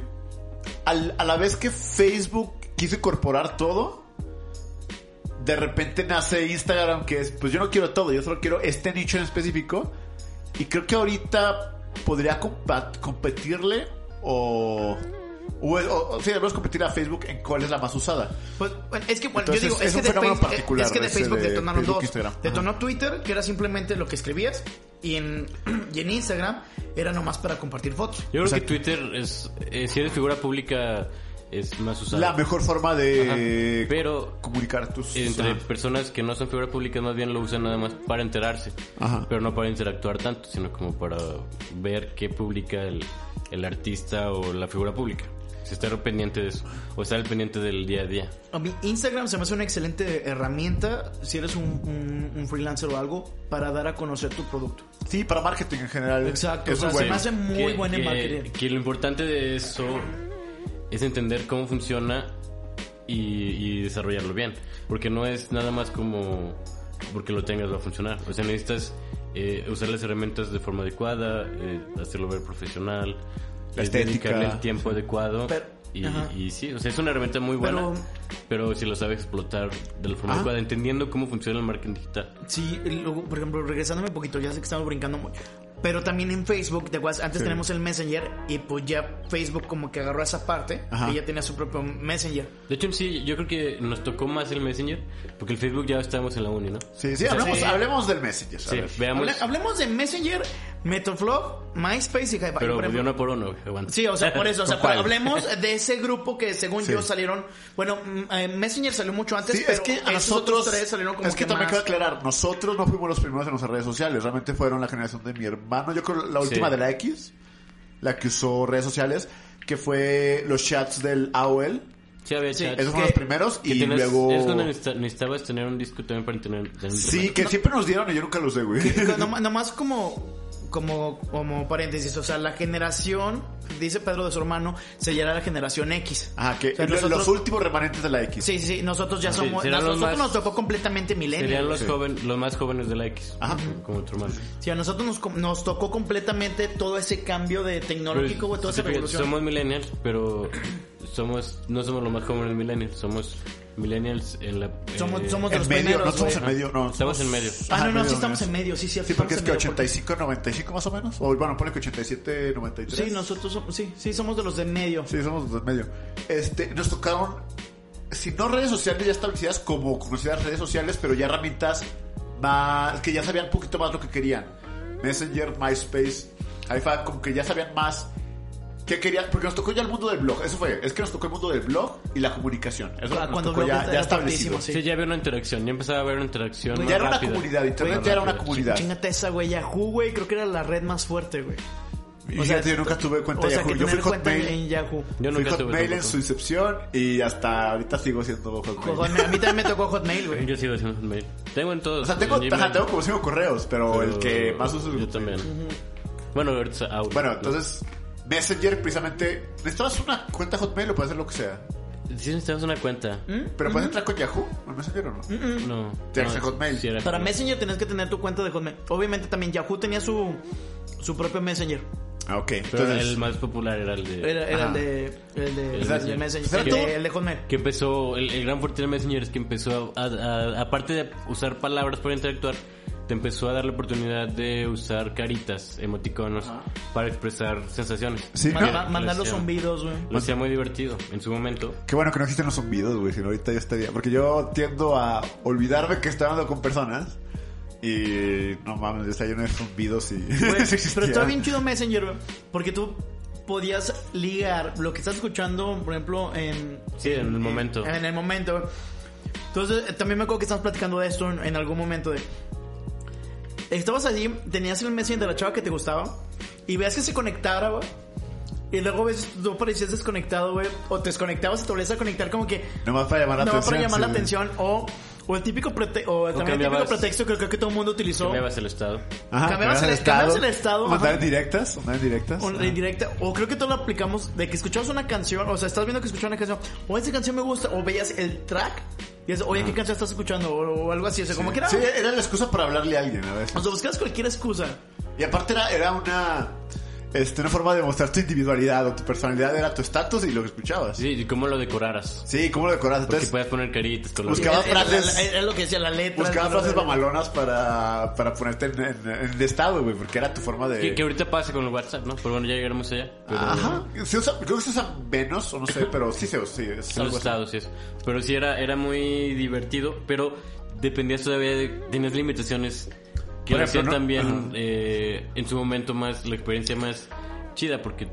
al- a la vez que Facebook quiso incorporar todo, de repente nace Instagram que es, pues yo no quiero todo, yo solo quiero este nicho en específico. Y creo que ahorita podría competirle o... O, o- o- sí, debemos competir a Facebook en cuál es la más usada. Pues, bueno, es que, bueno, Entonces, yo digo, es es, un que de fenómeno Facebook, particular, es que de ese Facebook de detonaron Facebook, dos. Instagram. Detonó Twitter, que era simplemente lo que escribías, y en, y en Instagram era nomás para compartir fotos. Yo creo que Twitter es, eh, si eres figura pública, es más usado. La mejor forma de Ajá. Pero comunicar tus... entre Ajá. personas que no son figuras públicas más bien lo usan nada más para enterarse, Ajá. pero no para interactuar tanto, sino como para ver qué publica el, el artista o la figura pública. Si está pendiente de eso, o estar al pendiente del día a día. A mí Instagram se me hace una excelente herramienta si eres un, un- un freelancer o algo para dar a conocer tu producto. Sí, para marketing en general. Exacto, Eso o es sea, se me hace muy que, buena en marketing. que lo importante de eso es entender cómo funciona y, y desarrollarlo bien. Porque no es nada más como porque lo tengas va a funcionar. O sea, necesitas eh, usar las herramientas de forma adecuada, eh, hacerlo ver profesional, La eh, estética. dedicarle el tiempo adecuado. Pero- y, sí, o sea, es una herramienta muy buena, Pero- pero, si lo sabes explotar de la forma Ah. adecuada, entendiendo cómo funciona el marketing digital. Sí, luego, por ejemplo, regresándome un poquito, ya sé que estamos brincando mucho. Pero también en Facebook, ¿te acuerdas? Antes Sí. tenemos el Messenger y pues ya Facebook como que agarró esa parte Ajá. y ya tenía su propio Messenger. De hecho, sí, yo creo que nos tocó más el Messenger, porque el Facebook ya estábamos en la uni, ¿no? Sí, sí, hablemos, Sí. hablemos del Messenger. Sí, veamos. Hable- hablemos de Messenger, Metroflog, MySpace y Hi-Fi. Pero por de ejemplo. uno por uno, aguanta. Sí, o sea, por eso, o sea, hablemos de ese grupo que según Sí. yo salieron, bueno, mm, eh, Messenger salió mucho antes, Sí, pero es que a esos nosotros. otros tres salieron como es que, que, también más. quiero aclarar, nosotros no fuimos los primeros en usar redes sociales, realmente fueron la generación de mi hermano. Yo creo la última Sí. de la X, la que usó redes sociales, que fue los chats del AOL. Sí, había Sí. Esos fueron los primeros y tienes- luego. Es cuando necesita- necesitabas tener un disco también para tener... Sí, que siempre nos dieron y yo nunca lo usé, güey. Nomás, nomás como, como, como paréntesis, o sea, la generación, dice Pedro de su hermano, se llama la generación X. Ajá, que O sea, lo- nosotros- los últimos remanentes de la X. Sí, sí, sí, nosotros ya Sí, somos, nosotros más- nos tocó completamente Serían millennial. los, joven, los más jóvenes de la X. Ajá. Como, tu hermano. Sí, a nosotros nos, com- nos tocó completamente todo ese cambio de tecnológico, güey, toda Sí, esa revolución. Somos millennials, pero somos no somos los más jóvenes millennials. Somos millennials en la... Somos- eh, somos de En los medio, primeros, no estamos en medio, no. Estamos somos- en medio. Ah, no, no, sí estamos en medio, sí, sí. Sí, porque es que estamos en medio, 85, 95 más o menos. O bueno, ponle que 87, 93. Sí, nosotros somos, sí, sí, somos de los de medio. Sí, somos los de medio. Este, nos tocaron, si no redes sociales ya establecidas como conocidas redes sociales, pero ya herramientas más, que ya sabían un poquito más lo que querían. Messenger, MySpace, hi como que ya sabían más qué querían, porque nos tocó ya el mundo del blog. Eso fue, es que nos tocó el mundo del blog y la comunicación. Eso Ah, nos cuando tocó ya, ya establecido. fuertísimo, Sí, ya había una interacción. Ya empezaba a haber una interacción Ya más era una rápida. comunidad, internet ya era una comunidad. Chingate esa, güey, Yahoo, güey, creo que era la red más fuerte, güey. Y O sea, yo nunca tuve cuenta o de sea, Yahoo. que Yo fui Hotmail. en Yahoo. Yo Fui nunca tuve Hotmail en su incepción y hasta ahorita sigo siendo Hotmail. Hotmail. A mí también me tocó Hotmail, güey. Yo sigo haciendo Hotmail. Tengo en todos. O sea, tengo, ajá, tengo como cinco correos, pero, pero el que más uso es Yo también. Bueno, ahorita es Outlook. Bueno, entonces, Messenger precisamente. ¿Necesitabas una cuenta Hotmail o puedes hacer lo que sea? Sí necesitabas una cuenta. ¿Pero puedes entrar con Yahoo en Messenger o no? No. Tienes no, Hotmail. sí Para. Messenger tenías que tener tu cuenta de Hotmail. Obviamente también Yahoo tenía su, su propio Messenger. Ah, ok. Pero Entonces, el más popular era el de... Era, era el de, el de, El el Messenger. de Messenger. O el, de, el de Hotmail. Que empezó, el, el gran fuerte de Messenger es que empezó a, a- a- aparte de usar palabras para interactuar, te empezó a dar la oportunidad de usar caritas, emoticonos, para expresar sensaciones. Sí, no. mandar los zumbidos, güey. Lo hacía muy divertido en su momento. Qué bueno que no existen los zumbidos, güey, si no ahorita ya estaría. Porque yo tiendo a olvidarme que estoy hablando con personas. Y no mames, está lleno de zumbidos y. Pero estaba bien chido Messenger, güey. Porque tú podías ligar lo que estás escuchando, por ejemplo, en... Sí, en el momento. En el momento. Entonces, eh, también me acuerdo que estabas platicando de esto en, en algún momento de... Estabas allí, tenías el Messenger de la chava que te gustaba y veías que se conectara, güey. Y luego ves, tú parecías desconectado, güey. O te desconectabas y te volvías a conectar como que... Nomás para llamar la No, atención. para llamar la sí. atención. O, o el típico, prete- o también el típico pretexto que creo que todo el mundo utilizó. Cambiabas el estado. Ajá, Cambiabas el- cambiabas el estado, Mandar ajá. en directas, mandar. O en directa, o creo que todo lo aplicamos de que escuchabas una canción, o sea, estás viendo que escuchas una canción, o esa canción me gusta, o veías el track y dices, oye, ¿qué canción estás escuchando? O, o algo así, o sea, como que era. Sí, era la excusa para hablarle a alguien a veces. O sea, buscabas cualquier excusa. Y aparte era, era una... este, una forma de mostrar tu individualidad o tu personalidad era tu estatus y lo que escuchabas. Sí, y cómo lo decoraras. Sí, ¿cómo lo decoras? Porque Entonces, puedes poner caritas, colores. Buscaba frases- era- Es lo que decía la letra. buscaba frases mamalonas para, para ponerte en, en, en el estado, güey, porque era tu forma de... Que, que ahorita pasa con el WhatsApp, ¿no? Pero bueno, ya llegaremos allá. Pero, Ajá. Se usa, creo que se usa menos, o no sé, pero sí se usa. Sí, así. estados y eso. Pero sí era, era muy divertido, pero dependías todavía de... Tenías limitaciones hacían ¿no? también eh, en su momento más... La experiencia más chida, porque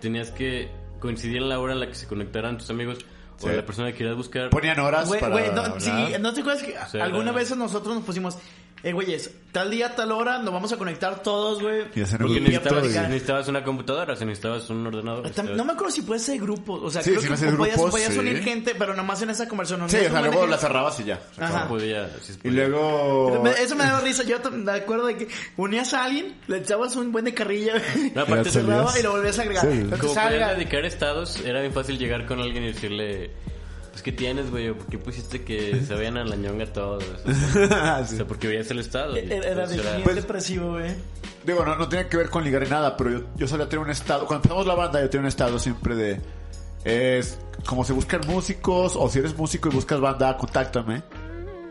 tenías que coincidir en la hora en la que se conectaran tus amigos o Sí. la persona que quieras buscar. Ponían horas para no, sí, ¿no te acuerdas que sea, alguna era- vez nosotros nos pusimos, eh, güeyes, tal día, tal hora, nos vamos a conectar todos, güey? Y hacer un Porque grupito necesitabas, necesitabas una computadora, sea, necesitabas un ordenador. Tam- necesitabas- No me acuerdo si puede ser grupo, o sea, Sí, creo sí, que podías, grupos, podías sí. unir gente, pero nomás en esa conversión. no Sí, o sea, luego de la gente. cerrabas y ya. se Ajá. acabó. podía, sí se Y podía. luego... Me- Eso me da risa. Yo t- me acuerdo de que unías a alguien, le echabas un buen de carrilla, No, Ya aparte, te cerraba y lo volvías a agregar. Sí. Como dedicar estados, era bien fácil llegar con alguien y decirle... Pues, ¿qué tienes, güey? ¿Por qué pusiste que se vayan a la ñonga todos? O sea, Sí. o sea, porque veías el estado. y Era era de era- cliente Pues- depresivo, güey. Digo, no, no tiene que ver con ligar ni nada, pero yo, yo solía tener un estado. Cuando empezamos la banda, yo tenía un estado siempre de. Es como se buscan músicos, o si eres músico y buscas banda, contáctame.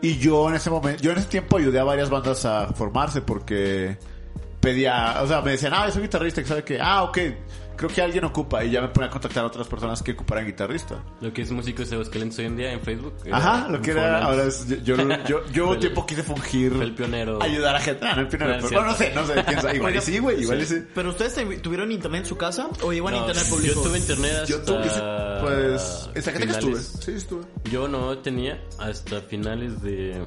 Y yo en ese momento, yo en ese tiempo ayudé a varias bandas a formarse porque pedía, o sea, me decían, ah, yo soy guitarrista, que sabe que, ah, ok, creo que alguien ocupa. Y ya me ponía a contactar a otras personas que ocuparan guitarrista. Lo que es músicos de Aguascalientes hoy en día en Facebook. Ajá, lo que era, ahora es, yo, yo, yo, el- tiempo quise fungir. fue el pionero. Ayudar a gente. Ah, no, el pionero. Ah, pero, bueno, no sé, no sé, quién sabe. Igual y sí, güey, igual y sí. Pero ustedes te- tuvieron internet en su casa o iban a internet público? Yo tuve internet hasta... Yo tuve, pues, en Zacatecas estuve. Sí, estuve. Yo no tenía hasta finales de...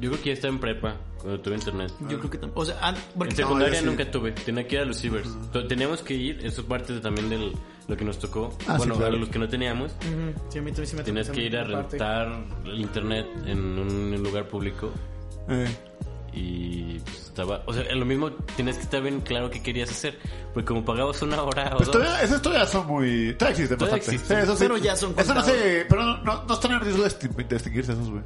Yo creo que ya estaba en prepa cuando tuve internet. Yo creo que también. O sea, En secundaria sí. nunca tuve, tenía que ir a los cibers. To- Teníamos que ir, eso es parte de- también de lo que nos tocó. Ah, sí, bueno, claro. a los que no teníamos, Ujú, sí, a mí también sí me tenías que ir a parte. rentar el internet en un lugar público Eh. y pues, estaba, o sea, lo mismo tienes que estar bien claro qué querías hacer, porque como pagabas una hora o Pues dos, todavía, esas todavía son muy... Todavía existen Todavía bastante. existen. Sí, eso sí. Pero ya son Eso no sé, pero no, no, no están en riesgo de, extinguirse esos, güey.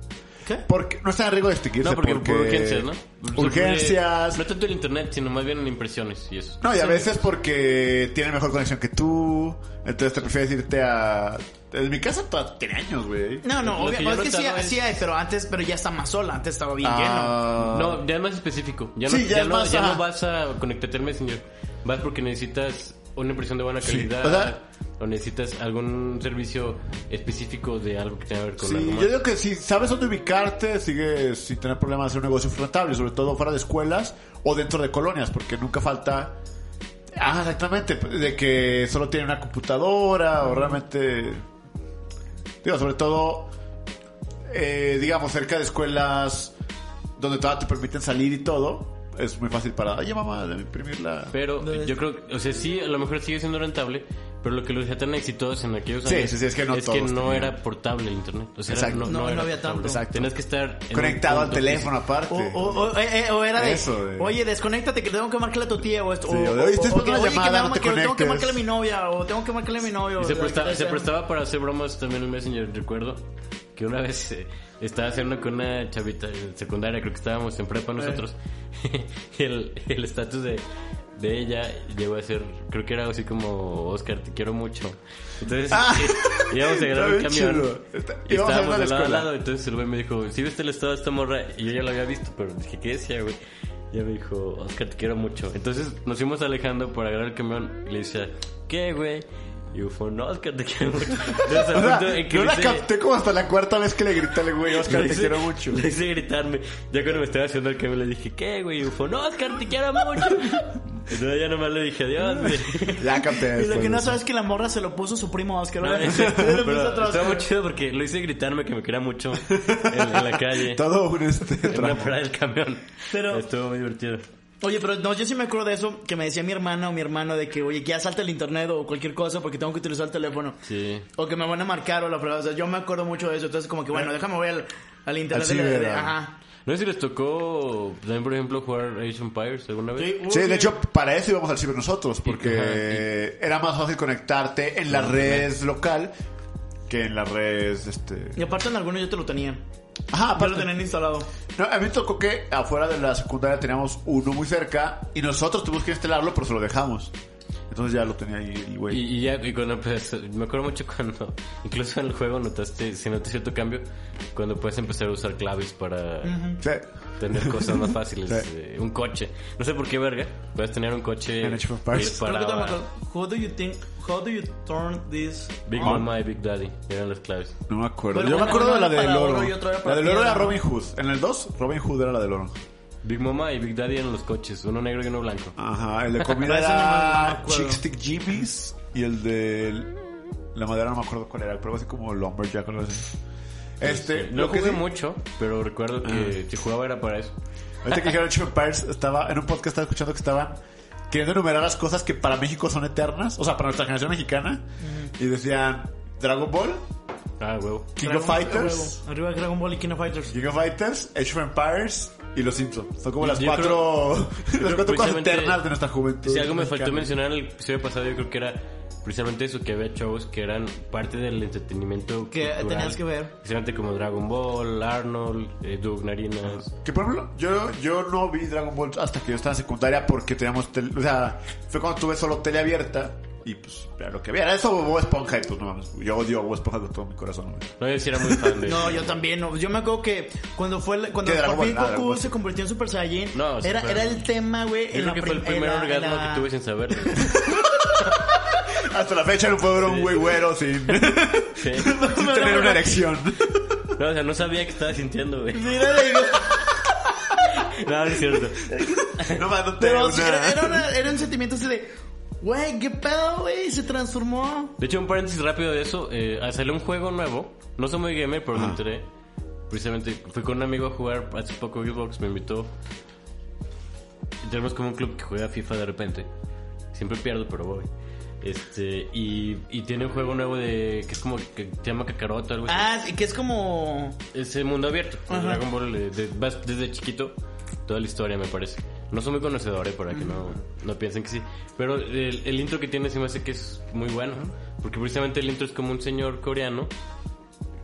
¿Qué? Porque, no están en riesgo de extinguirse no, porque, porque... por urgencias, ¿no? Urgencias. No tanto el internet, sino más bien en impresiones y eso. No, y a veces porque tienen mejor conexión que tú, entonces te prefieres irte a... En mi casa tiene años, güey. No, no, obvio, es que sí, sí hay, pero antes, pero ya está más sola. Antes estaba bien Ah, No, ya es más específico. Ya no, Sí, ya ya es no, más, ya no vas a conectarte al Messenger. Vas porque necesitas una impresión de buena Sí, calidad. o sea- o necesitas algún servicio específico de algo que tenga que ver con Sí, algo más. yo digo que si sabes dónde ubicarte, sigues sin tener problemas de hacer un negocio rentable, sobre todo fuera de escuelas o dentro de colonias, porque nunca falta... Ah, exactamente, de que solo tiene una computadora o realmente... Digo, sobre todo, eh, digamos, cerca de escuelas donde todavía te permiten salir y todo, es muy fácil para, oye mamá, de imprimirla. Pero No es- yo creo, o sea, sí, a lo mejor sigue siendo rentable, pero lo que lo hacía tan exitosos en aquellos Sí, años sí, sí, es que no todos no tenían. era portable el internet. O sea, era- no, No, no era había tanto. Exacto. Tenías que estar Conectado al teléfono físico. aparte. O, o- o- eh, eh, o era de, Eso, de- oye, desconéctate que tengo que marcarle a tu tía o esto. Sí, o, oye, estoy o- o esperando que, una oye, que llamada, me- no te que tengo que marcarle a mi novia o tengo que marcarle a mi novio. Y se, prestaba, que se prestaba para hacer bromas también en Messenger, recuerdo. Que una vez eh, estaba haciendo con una chavita en secundaria, creo que estábamos en prepa nosotros. y el el estatus de, de ella llegó a ser, creo que era así como, Oscar, te quiero mucho. Entonces Ah, íbamos a agarrar un camión. Está- y estábamos de lado a lado. Entonces el güey me dijo, ¿sí viste el estado de esta morra? Y yo ya lo había visto, pero dije, ¿qué decía, güey? Y ella me dijo, Oscar, te quiero mucho. Entonces nos fuimos alejando para agarrar el camión. Y le decía, ¿qué, güey? Y yo fue, no, Oscar, te quiero mucho. Entonces, O sea, punto en que yo la hice- capté como hasta la cuarta vez que le grité al güey, Oscar, le te hice- quiero mucho. Le hice gritarme. Ya cuando me estaba haciendo el camión le dije, ¿qué, güey? Y yo fue, no, Oscar, te quiero mucho. Entonces ya nomás le dije, adiós, güey. Ya capté. Y lo que no sabes es que la morra se lo puso su primo Oscar. No, puso pero estaba muy chido porque lo hice gritarme que me quería mucho en, en la calle. Todo un este En una tramo. parada del camión. Pero- Estuvo muy divertido. Oye, pero no, yo sí me acuerdo de eso, que me decía mi hermana o mi hermano de que, oye, que ya salte el internet o cualquier cosa porque tengo que utilizar el teléfono. Sí. O que me van a marcar o la fregada. O sea, yo me acuerdo mucho de eso. Entonces, como que, bueno, déjame voy al, al internet. De de- ajá. No sé si les tocó también, por ejemplo, jugar Age of Empires alguna vez. Sí, de hecho, para eso íbamos al ciber nosotros, porque Ajá, era más fácil conectarte en la red local que en la red, este... Y aparte en algunos yo te lo tenía. Ajá, lo aparte. tenían instalado. No, a mí me tocó que afuera de la secundaria teníamos uno muy cerca y nosotros tuvimos que instalarlo, pero se lo dejamos. Entonces ya lo tenía ahí el güey. Y, y ya, y cuando empecé, me acuerdo mucho cuando, incluso en el juego notaste, si notas cierto cambio, cuando puedes empezar a usar claves para Sí. tener cosas más fáciles. Sí. eh, un coche. No sé por qué, verga. Puedes tener un coche toma- How do you think? How do you turn this? Big on? Mama y Big Daddy eran las claves. No me acuerdo. Pero Yo me acuerdo de la del oro. La del oro era. Robin Hood. En el 2, Robin Hood era la del oro. Big Mama y Big Daddy eran los coches, uno negro y uno blanco. Ajá, el de comida no no era acuerdo. Chick Stick Jimmy's y el de la madera no me acuerdo cuál era, pero algo así como Lumberjack o algo así. Este, no lo que jugué sí- mucho, pero recuerdo que si jugaba era para eso. Ahorita que dijeron Empires, estaba en un podcast estaba escuchando que estaban queriendo enumerar las cosas que para México son eternas, o sea, para nuestra generación mexicana, y decían Dragon Ball, Ah, huevo. King Dragon- of Fighters, huevo. Arriba Dragon Ball y King of Fighters. King of Fighters, Age of Empires y Los Simpsons. Son como Yo las creo- cuatro, las creo cuatro cosas eternas de nuestra juventud. Si algo me faltó mencionar en el episodio pasado, yo creo que era precisamente eso, que había shows que eran parte del entretenimiento Que cultural. tenías que ver. Precisamente como Dragon Ball, Arnold, eh, Doug Narinas. Que por ejemplo, yo, yo no vi Dragon Ball hasta que yo estaba en secundaria porque teníamos tele, o sea, fue cuando tuve solo tele abierta y pues era lo que había. Era eso Bob Esponja y pues no mames, yo odio a Bob Esponja con todo mi corazón. güey. No, yo sí era muy fan de No, yo también. No. Yo me acuerdo que cuando fue la- cuando ¿Qué, Dragon por fin Ball? Ah, Dragon Goku Ball. se convirtió en Super Saiyan, No, sí, era, era el tema, güey. Yo en creo la que fue el prim- en primer la- en orgasmo la- que tuve sin saberlo. Hasta la fecha no puedo ver a un güey güero sin, Sí. sin tener una erección. No, o sea, no sabía que estaba sintiendo, güey. Mira, digo, No, no es cierto. No más, no te Pero una... sí, era, era una- era un sentimiento así de, güey, qué pedo, güey, se transformó. De hecho, un paréntesis rápido de eso. Eh, salió un juego nuevo. No soy muy gamer, pero me enteré. Precisamente fui con un amigo a jugar hace poco Xbox, me invitó. Y tenemos como un club que juega FIFA de repente. Siempre pierdo, pero voy. Este, y, y tiene un juego nuevo de que es como que se llama Kakaroto, algo así. Ah, que es como... Ese mundo abierto. de Ajá. Dragon Ball, eh, de- vas desde chiquito, toda la historia me parece. No soy muy conocedor, eh, para que no, no piensen que sí. Pero el, el intro que tiene se me hace que es muy bueno. Porque precisamente el intro es como un señor coreano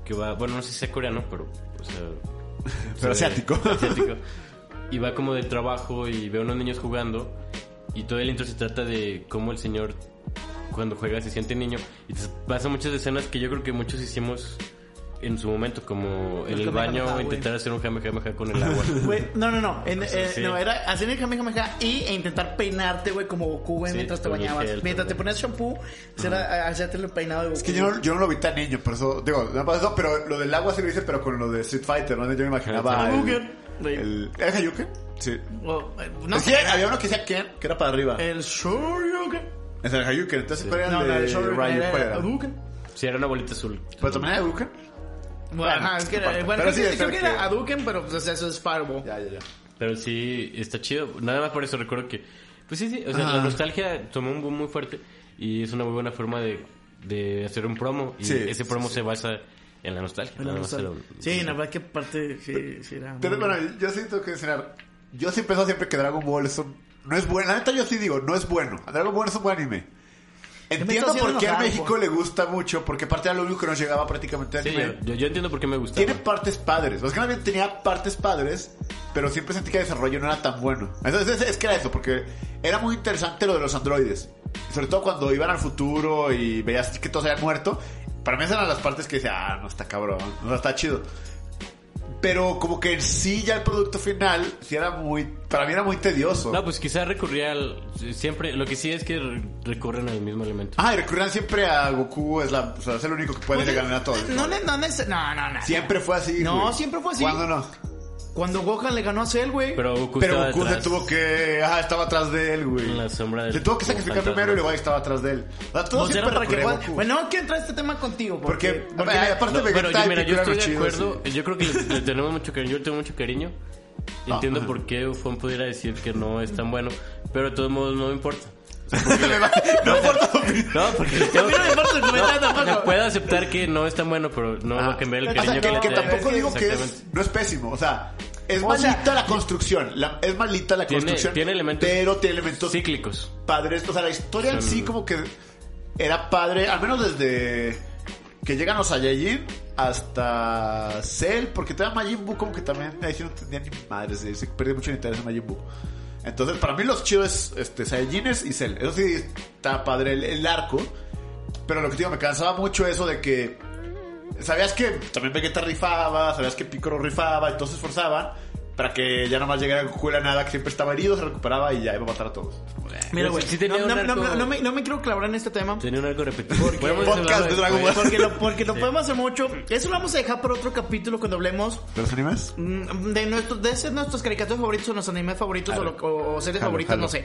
que va, bueno, no sé si sea coreano, pero, o sea, Pero se ve- asiático. asiático. Y va como del trabajo y ve a unos niños jugando. Y todo el intro se trata de cómo el señor, cuando juega, se siente niño. Y pasa muchas escenas que yo creo que muchos hicimos en su momento, como en El el baño intentar hacer un jamejameja con el agua. Güey, no, no, no. En- eh, sí. No, era hacer el Kamehameha y e intentar peinarte, güey, como Goku, güey, Sí, mientras te el bañabas. gel, mientras te ponías shampoo, hacer, hacerte el peinado de Goku. Es que yo no, yo no lo vi tan niño, por eso, digo, no pasó, pero lo del agua se lo hice, pero con lo de Street Fighter, ¿no? Yo me imaginaba el... Güey. el ¿Era Hadouken? Sí. O, eh, no Es que había uno que decía Ken, que era para arriba. El Shoryuken. Es el Hadouken, entonces ¿cuál era No, el no, el Shoryuken Ryu? era ¿Cuál era? Sí, era una bolita azul. ¿Pero también era Hadouken? Bueno, ajá, es que era, bueno, Pero creo sí, que, que era Hadouken, pero pues eso es Fireball. Ya, ya, ya. Pero sí, está chido. Nada más por eso recuerdo que... Pues sí, sí. O sea, Ajá. la nostalgia tomó un boom muy fuerte. Y es una muy buena forma de, de hacer un promo. Y Sí, ese promo sí. se basa en la nostalgia. La Nada más nostalgia. Sí, la verdad que aparte sí, sí era. Pero muy- bueno, yo sí tengo que enseñar. Yo sí pienso siempre que Dragon Ball es un- no es bueno. La neta yo sí digo, no es bueno. Dragon Ball es un buen anime. Entiendo por qué a México le gusta mucho, porque aparte era lo único que nos llegaba prácticamente de Sí, anime. yo, entiendo por qué me gusta. Tiene partes padres. Más que nada tenía partes padres, pero siempre sentí que el desarrollo no era tan bueno. Entonces es, es que era eso, porque era muy interesante lo de los androides. Sobre todo cuando iban al futuro y veías que todos habían muerto. Para mí esas eran las partes que decía, ah, no está cabrón, no está chido. Pero como que en sí ya el producto final, sí era muy, para mí era muy tedioso. No, pues quizás recurría al... Siempre... Lo que sí es que re- recurren al mismo elemento. Ah, y recurrían siempre a Goku, es, la, o sea, es el único que puede Pues, ganar a todos. No, no, no, neces- no, no, no. Siempre fue así. No, güey. siempre fue así. ¿Cuándo no? Cuando Gohan le ganó a Cell, güey. Pero Goku Pero Goku se tuvo que. Ajá, estaba atrás de él, güey. En la sombra del... Le tuvo que sacrificar primero y luego ahí estaba atrás de él. O sea, todo Pues siempre para que Goku. Bueno, no quiero entrar a este tema contigo. Porque, Porque, porque- aparte No, Vegeta pero yo, mira, yo estoy de acuerdo. sí. Yo creo que le, le tenemos mucho cariño. Yo le tengo mucho cariño. Entiendo ajá. por qué Ufón pudiera decir que no es tan bueno. Pero de todos modos no me importa. No importa. No, porque le tengo A mí no me importa el comentario No, sea, tampoco. puedo aceptar que no es tan bueno, pero no va a cambiar el O sea, cariño que, que, le que tengo. tampoco digo que es, Exactamente. no es pésimo. O sea, es O malita sea, la construcción. la- es malita la Tiene- construcción. tiene elementos Pero tiene elementos Cíclicos. padres. O sea, la historia en sí como que era padre. Al menos desde que llegan los Saiyajin. hasta Cell, porque todavía Majin Buu como que también ahí sí no entendía ni madres, se, se perdió mucho el interés en Majin Buu. Entonces, para mí los chidos es este, Saiyajines y Cell. Eso sí está padre el, el arco. Pero lo que digo, me cansaba mucho eso de que sabías que también Vegeta rifaba, sabías que Piccolo rifaba, se esforzaban para que ya nomás llegara Goku de la nada, que siempre estaba herido, se recuperaba y ya iba a matar a todos. Mira, güey, sí- sí tenía no, un no, no, arco- no, no me, no me quiero clavar en este tema. Tenía un algo repetido. Podemos Podcast de Dragon. Ball. Porque lo, porque lo podemos hacer mucho. Eso lo vamos a dejar para otro capítulo cuando hablemos ¿De los animes? mm, de nuestros, de ser nuestros caricaturas favoritos o nuestros animes favoritos o, lo- o- o series Jalo, favoritas, jalo. no sé.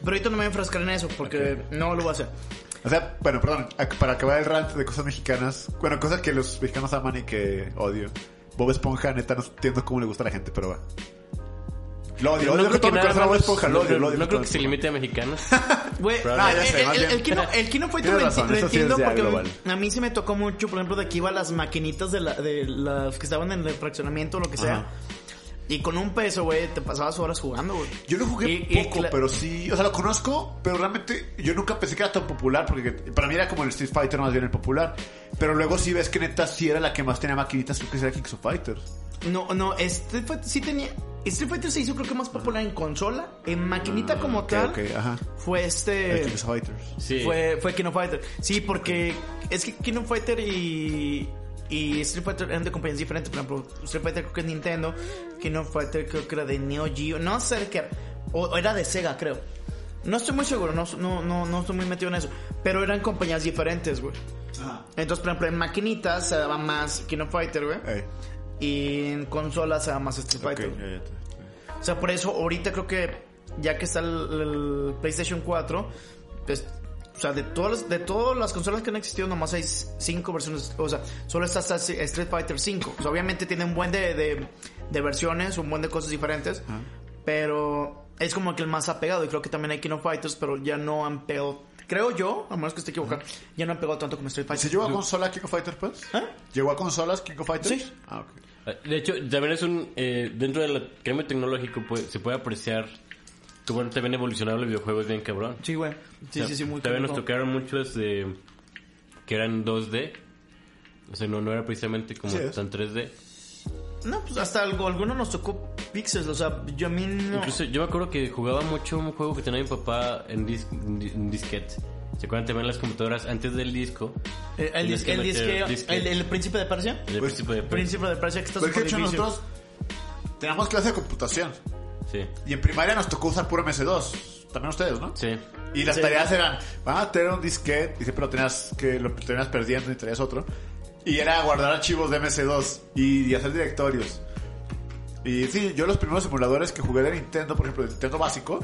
Pero ahorita no me voy a enfrascar en eso porque no lo voy a hacer. O sea, bueno, perdón, para acabar el rant de cosas mexicanas, bueno, cosas que los mexicanos aman y que odio. Bob Esponja, neta, no entiendo cómo le gusta a la gente, pero va. Lo odio, No creo que nada Bob Esponja, lo no odio, creo- lo odio. No con creo todo que se mi limite a mexicanos. Güey, el, Kino, Tienes lo, entiendo porque global. a mí sí me tocó mucho, por ejemplo, de que iba las maquinitas de, la, de las que estaban en el fraccionamiento o lo que sea. Y con un peso, güey, te pasabas horas jugando, güey. Yo lo jugué Y- poco, pero sí, o sea, lo conozco, pero realmente yo nunca pensé que era tan popular, porque para mí era como el Street Fighter más bien el popular. Pero luego sí ves que neta sí era la que más tenía maquinitas, creo que era Kings of Fighters. No, no, Street Fighter sí tenía... Street Fighter se hizo creo que más popular en consola. En maquinita como Ah, Ok, tal, ok, ajá. fue este... Kings of Fighters. Sí. Fue, fue King of Fighter. Sí, porque es que King of Fighter y, y Street Fighter eran de compañías diferentes. Por ejemplo, Street Fighter creo que es Nintendo. King of Fighter creo que era de Neo Geo. No sé de qué era. O, o era de Sega, creo. No estoy muy seguro, no, no, no, no estoy muy metido en eso. Pero eran compañías diferentes, güey. Ajá. Entonces, por ejemplo, en maquinitas se daba más King of Fighter, güey. Ey, Y en consolas se daba más Street Fighter. ya, ya, ya. O sea, por eso ahorita creo que ya que está el, el PlayStation 4, pues, o sea, de todas las, de todas las consolas que han existido, nomás hay cinco versiones. O sea, solo está Street Fighter 5. O sea, obviamente tiene un buen de, de, de versiones, un buen de cosas diferentes, pero es como que el más ha pegado. Y creo que también hay King of Fighters, pero ya no han pegado. Creo yo, a menos que esté equivocado, ya no han pegado tanto como Street Fighter. ¿Se llegó a consola King of Fighters, pues? ¿Ah? ¿Llegó a consolas King of Fighters? Sí. Ah, ok. De hecho, también es un... eh, dentro del cambio tecnológico pues, se puede apreciar que bueno, también evolucionaron los videojuegos bien cabrón. Sí, güey. Sí, O sea, sí, sí, muy También nos tocaron muchos de... que eran 2D. O sea, no, no era precisamente como Sí tan 3D. No, pues hasta algo, alguno nos tocó pixels, o sea, yo a mí no... Incluso yo me acuerdo que jugaba mucho un juego que tenía mi papá en, dis, en di- en disquete. ¿Se acuerdan también las computadoras antes del disco? El, el, dis- el, disque- disquete. el, el príncipe de Persia. El Pues, príncipe de Príncipe de Persia que está que súper de hecho difícil. nosotros teníamos clase de computación. Sí, Y en primaria nos tocó usar puro MS2. También ustedes, ¿no? sí. Y las Sí. tareas eran, van a tener un disquete y siempre lo tenías, que lo tenías perdiendo y traías otro. Y era guardar archivos de MS2 y, y hacer directorios. Y sí, yo los primeros simuladores que jugué de Nintendo, por ejemplo, de Nintendo básico,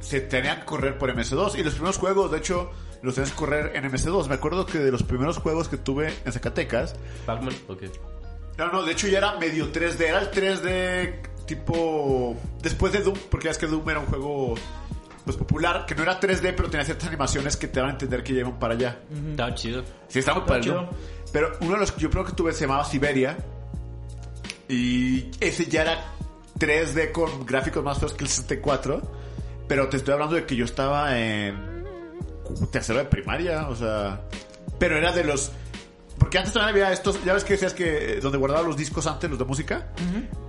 se tenían que correr por MS2. Y los primeros juegos, de hecho, los tenías que correr en MS2. Me acuerdo que de los primeros juegos que tuve en Zacatecas, Pac-Man, ok. no, no, de hecho ya era medio 3D. Era el 3D tipo. Después de Doom, porque ya es que Doom era un juego pues popular, que no era 3D, pero tenía ciertas animaciones que te van a entender que llevan para allá. Estaba chido. Sí, está muy para el chido. Doom. Pero uno de los que yo creo que tuve se llamaba Siberia. Y ese ya era 3D con gráficos más feos que el 64. Pero te estoy hablando de que yo estaba en tercero de primaria, o sea. Pero era de los. Porque antes también había estos. Ya ves que decías que eh, donde guardaba los discos antes, los de música.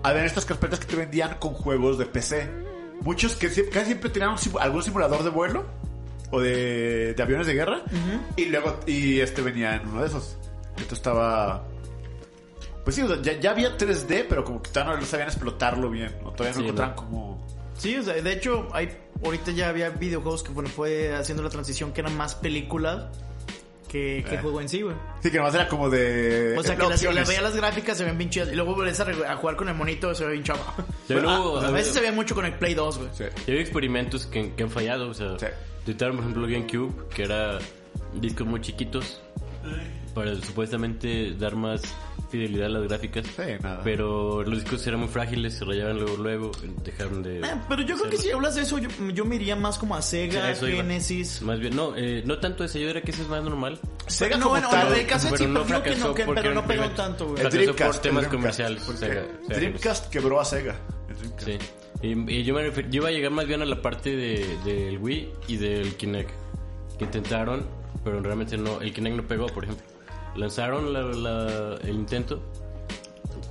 Habían estas carpetas que te vendían con juegos de PC. Muchos que casi siempre tenían un algún simulador de vuelo o de, de aviones de guerra. Y luego, y este venía en uno de esos. Esto estaba. Pues sí, o sea, ya, ya había 3D, pero como que todavía no sabían explotarlo bien. ¿no? Todavía no Sí, encontraban ¿no? como. Sí, o sea, de hecho, hay, ahorita ya había videojuegos que bueno, fue haciendo la transición que eran más películas que, que Eh. juego en sí, güey. Sí, que nomás era como de. O sea, que las, le veía las gráficas, se ven bien chidas. Y luego volvés a, jugar con el monito, se ve bien chavo. Ah, luego, o sea, a veces se ve mucho con el Play 2, güey. Sí. Y hay experimentos que, que han fallado, o sea, Sí. intentaron por ejemplo GameCube, que era discos muy chiquitos para supuestamente dar más fidelidad a las gráficas. Sí, nada. Pero los discos eran muy frágiles, se rayaban luego, luego, dejaron de... Eh, pero yo creo que si hablas de eso, yo, yo me iría más como a Sí, Sega, iba. Genesis. Más bien, no, eh, no tanto ese, yo diría que ese es más normal. Sega no, como bueno, tal, no, el cassette sí, pero no pero digo que fracasó no, que- pero no pegó tanto, güey. El fracasó por Dreamcast, temas el Dreamcast, comerciales. porque Sega- Sega Dreamcast quebró a Sega. Sí. Y, y yo, me refer- yo iba a llegar más bien a la parte de, del Wii y del Kinect. Que intentaron, pero realmente no. El Kinect no pegó, por ejemplo. Lanzaron la- la- el intento,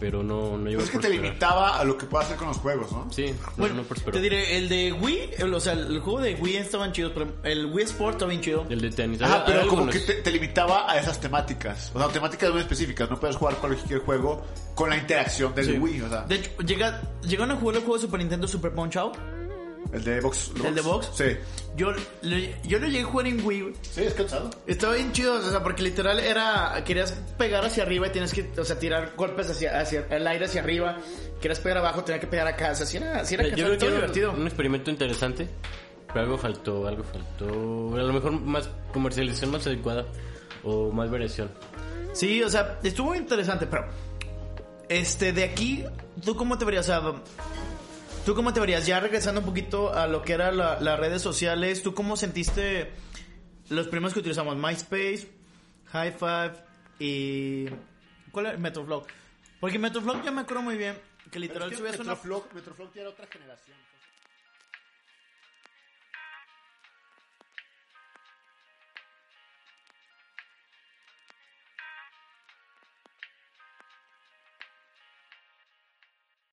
pero no, no llegó Pues es que a te limitaba a lo que puedes hacer con los juegos, ¿no? Sí, no, Bueno, no prosperó. te diré, el de Wii, el- o sea, el juego de Wii estaban chidos, pero el Wii Sport estaba bien chido. El de tenis. Hay- pero como algunos. que te, te limitaba a esas temáticas. O sea, temáticas muy específicas. No puedes jugar cualquier juego con la interacción del Sí. Wii. O sea, De hecho, llega, llegaron a jugar el juego de Super Nintendo Super Punch Out. El de Box. ¿El de Box? Sí. Yo, le- yo lo llegué a jugar en Wii. Sí, es cansado. Estaba bien chido, o sea, porque literal era, querías pegar hacia arriba y tienes que, o sea, tirar golpes hacia, hacia el aire hacia arriba. Querías pegar abajo, tenías que pegar acá. O sea, si era, sí era Yo cansado, creo que era divertido. un experimento interesante, pero algo faltó, algo faltó. A lo mejor más comercialización más adecuada o más variación. Sí, o sea, estuvo interesante, pero este de aquí, ¿tú cómo te verías? O sea, ¿tú cómo te verías? Ya regresando un poquito a lo que eran la- las redes sociales, ¿tú cómo sentiste los primeros que utilizamos? MySpace, High Five y ¿cuál era? Metroflog. Porque Metroflog ya me acuerdo muy bien que literal subías una Metroflog, Metroflog ya era otra generación.